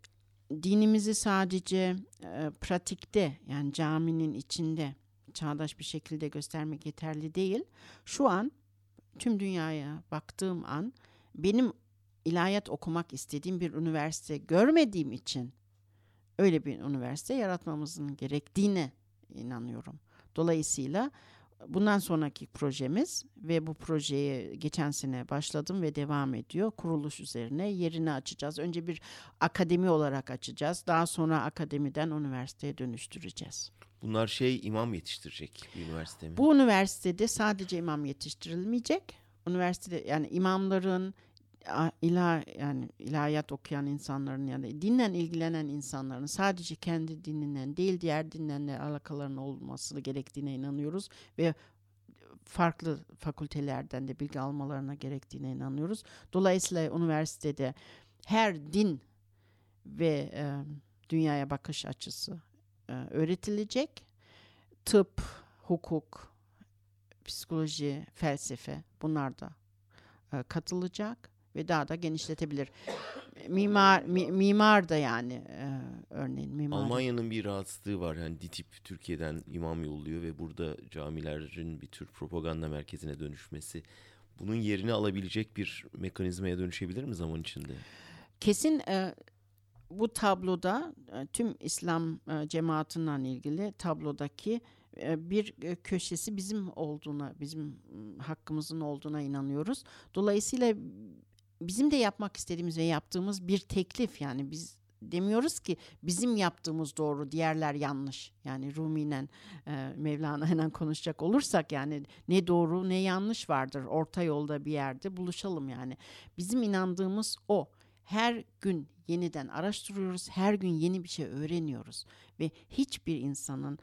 dinimizi sadece e, pratikte yani caminin içinde çağdaş bir şekilde göstermek yeterli değil. Şu an tüm dünyaya baktığım an benim ilahiyat okumak istediğim bir üniversite görmediğim için öyle bir üniversite yaratmamızın gerektiğine inanıyorum. Dolayısıyla bundan sonraki projemiz ve bu projeye geçen sene başladım ve devam ediyor. Kuruluş üzerine yerini açacağız. Önce bir akademi olarak açacağız. Daha sonra akademiden üniversiteye dönüştüreceğiz. Bunlar şey imam yetiştirecek bir üniversite mi? Bu üniversitede sadece imam yetiştirilmeyecek. Üniversitede yani imamların ilah yani ilahiyat okuyan insanların yani dinle ilgilenen insanların sadece kendi dininden değil diğer dinlerle alakalarının olması gerektiğine inanıyoruz ve farklı fakültelerden de bilgi almalarına gerektiğine inanıyoruz. Dolayısıyla üniversitede her din ve e, dünyaya bakış açısı e, öğretilecek. Tıp, hukuk, psikoloji, felsefe bunlar da e, katılacak ve daha da genişletebilir. Mimar mi- mimar da yani e, örneğin mimar. Almanya'nın bir rahatsızlığı var. Yani DİTİB Türkiye'den imam yolluyor ve burada camilerin bir tür propaganda merkezine dönüşmesi bunun yerini alabilecek bir mekanizmaya dönüşebilir mi zaman içinde? Kesin e, bu tabloda e, tüm İslam e, cemaatinden ilgili tablodaki e, bir köşesi bizim olduğuna, bizim hakkımızın olduğuna inanıyoruz. Dolayısıyla bizim de yapmak istediğimiz ve yaptığımız bir teklif yani biz demiyoruz ki bizim yaptığımız doğru, diğerler yanlış. Yani Rumi'yle e, Mevlana'yla konuşacak olursak yani ne doğru ne yanlış vardır. Orta yolda bir yerde buluşalım yani. Bizim inandığımız o. Her gün yeniden araştırıyoruz, her gün yeni bir şey öğreniyoruz ve hiçbir insanın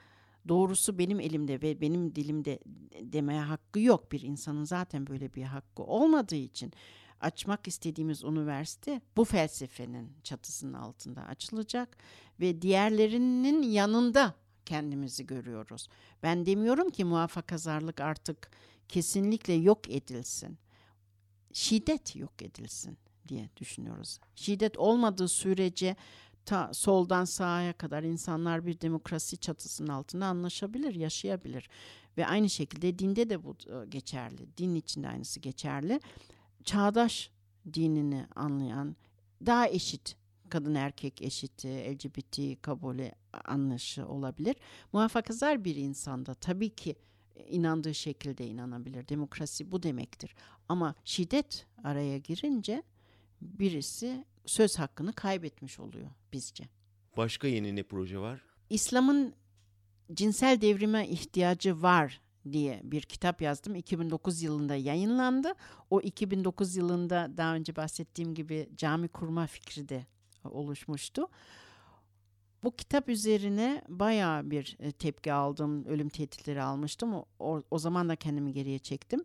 doğrusu benim elimde ve benim dilimde demeye hakkı yok. Bir insanın zaten böyle bir hakkı olmadığı için açmak istediğimiz üniversite bu felsefenin çatısının altında açılacak ve diğerlerinin yanında kendimizi görüyoruz. Ben demiyorum ki muhafakazarlık artık kesinlikle yok edilsin. Şiddet yok edilsin diye düşünüyoruz. Şiddet olmadığı sürece ta soldan sağa kadar insanlar bir demokrasi çatısının altında anlaşabilir, yaşayabilir. Ve aynı şekilde dinde de bu e, geçerli. Din içinde aynısı geçerli. Çağdaş dinini anlayan, daha eşit kadın erkek eşiti, LGBT kabulü anlaşı olabilir. Muhafazakar bir insanda tabii ki inandığı şekilde inanabilir. Demokrasi bu demektir. Ama şiddet araya girince birisi söz hakkını kaybetmiş oluyor bizce. Başka yeni ne proje var? İslam'ın cinsel devrime ihtiyacı var diye bir kitap yazdım. 2009 yılında yayınlandı. O 2009 yılında daha önce bahsettiğim gibi cami kurma fikri de oluşmuştu. Bu kitap üzerine bayağı bir e, tepki aldım. Ölüm tehditleri almıştım. O, o, o zaman da kendimi geriye çektim.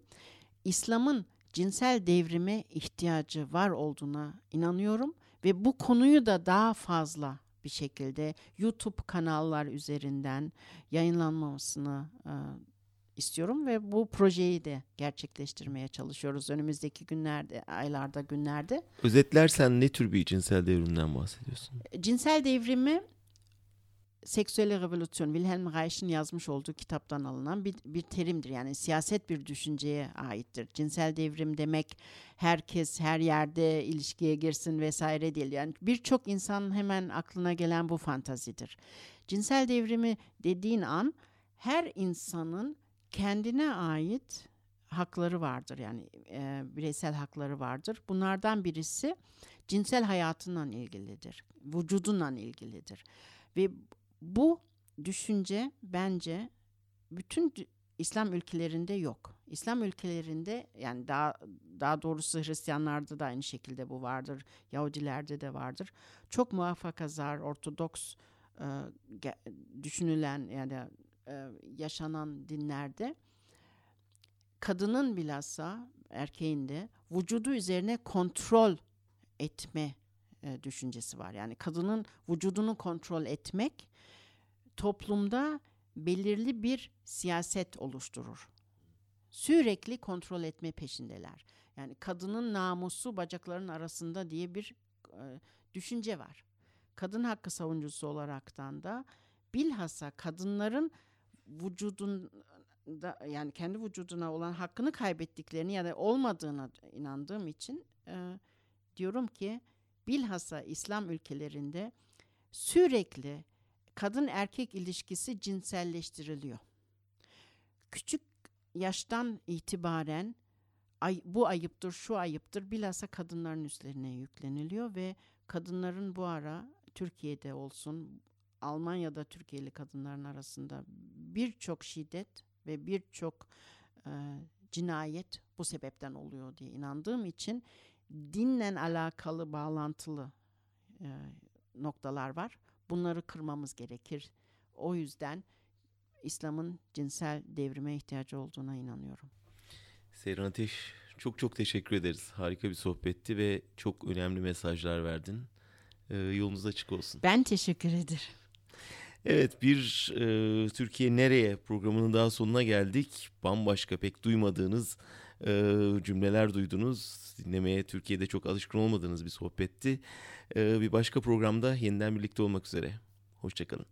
İslam'ın cinsel devrime ihtiyacı var olduğuna inanıyorum ve bu konuyu da daha fazla bir şekilde YouTube kanallar üzerinden yayınlanmasını e, istiyorum ve bu projeyi de gerçekleştirmeye çalışıyoruz önümüzdeki günlerde, aylarda, günlerde. Özetlersen ne tür bir cinsel devrimden bahsediyorsun? Cinsel devrimi Seksüel Revolüsyon Wilhelm Reich'in yazmış olduğu kitaptan alınan bir, bir terimdir. Yani siyaset bir düşünceye aittir. Cinsel devrim demek herkes her yerde ilişkiye girsin vesaire değil. Yani birçok insan hemen aklına gelen bu fantazidir. Cinsel devrimi dediğin an her insanın kendine ait hakları vardır. Yani e, bireysel hakları vardır. Bunlardan birisi cinsel hayatından ilgilidir. Vücudunla ilgilidir. Ve bu düşünce bence bütün İslam ülkelerinde yok. İslam ülkelerinde yani daha daha doğrusu Hristiyanlarda da aynı şekilde bu vardır. Yahudilerde de vardır. Çok muhafakazar, ortodoks e, düşünülen yani e, yaşanan dinlerde kadının bilhassa erkeğin de vücudu üzerine kontrol etme e, düşüncesi var. Yani kadının vücudunu kontrol etmek toplumda belirli bir siyaset oluşturur. Sürekli kontrol etme peşindeler. Yani kadının namusu bacaklarının arasında diye bir e, düşünce var. Kadın hakkı savunucusu olaraktan da bilhassa kadınların vücudun da yani kendi vücuduna olan hakkını kaybettiklerini ya da olmadığına inandığım için e, diyorum ki bilhassa İslam ülkelerinde sürekli kadın erkek ilişkisi cinselleştiriliyor. Küçük yaştan itibaren ay, bu ayıptır, şu ayıptır bilhassa kadınların üstlerine yükleniliyor ve kadınların bu ara Türkiye'de olsun, Almanya'da Türkiye'li kadınların arasında birçok şiddet ve birçok e, cinayet bu sebepten oluyor diye inandığım için dinle alakalı bağlantılı e, noktalar var. Bunları kırmamız gerekir. O yüzden İslam'ın cinsel devrime ihtiyacı olduğuna inanıyorum. Seyran Ateş çok çok teşekkür ederiz. Harika bir sohbetti ve çok önemli mesajlar verdin. Ee, yolunuz açık olsun. Ben teşekkür ederim. Evet bir e, Türkiye Nereye programının daha sonuna geldik. Bambaşka pek duymadığınız e, cümleler duydunuz. Dinlemeye Türkiye'de çok alışkın olmadığınız bir sohbetti. E, bir başka programda yeniden birlikte olmak üzere. Hoşçakalın.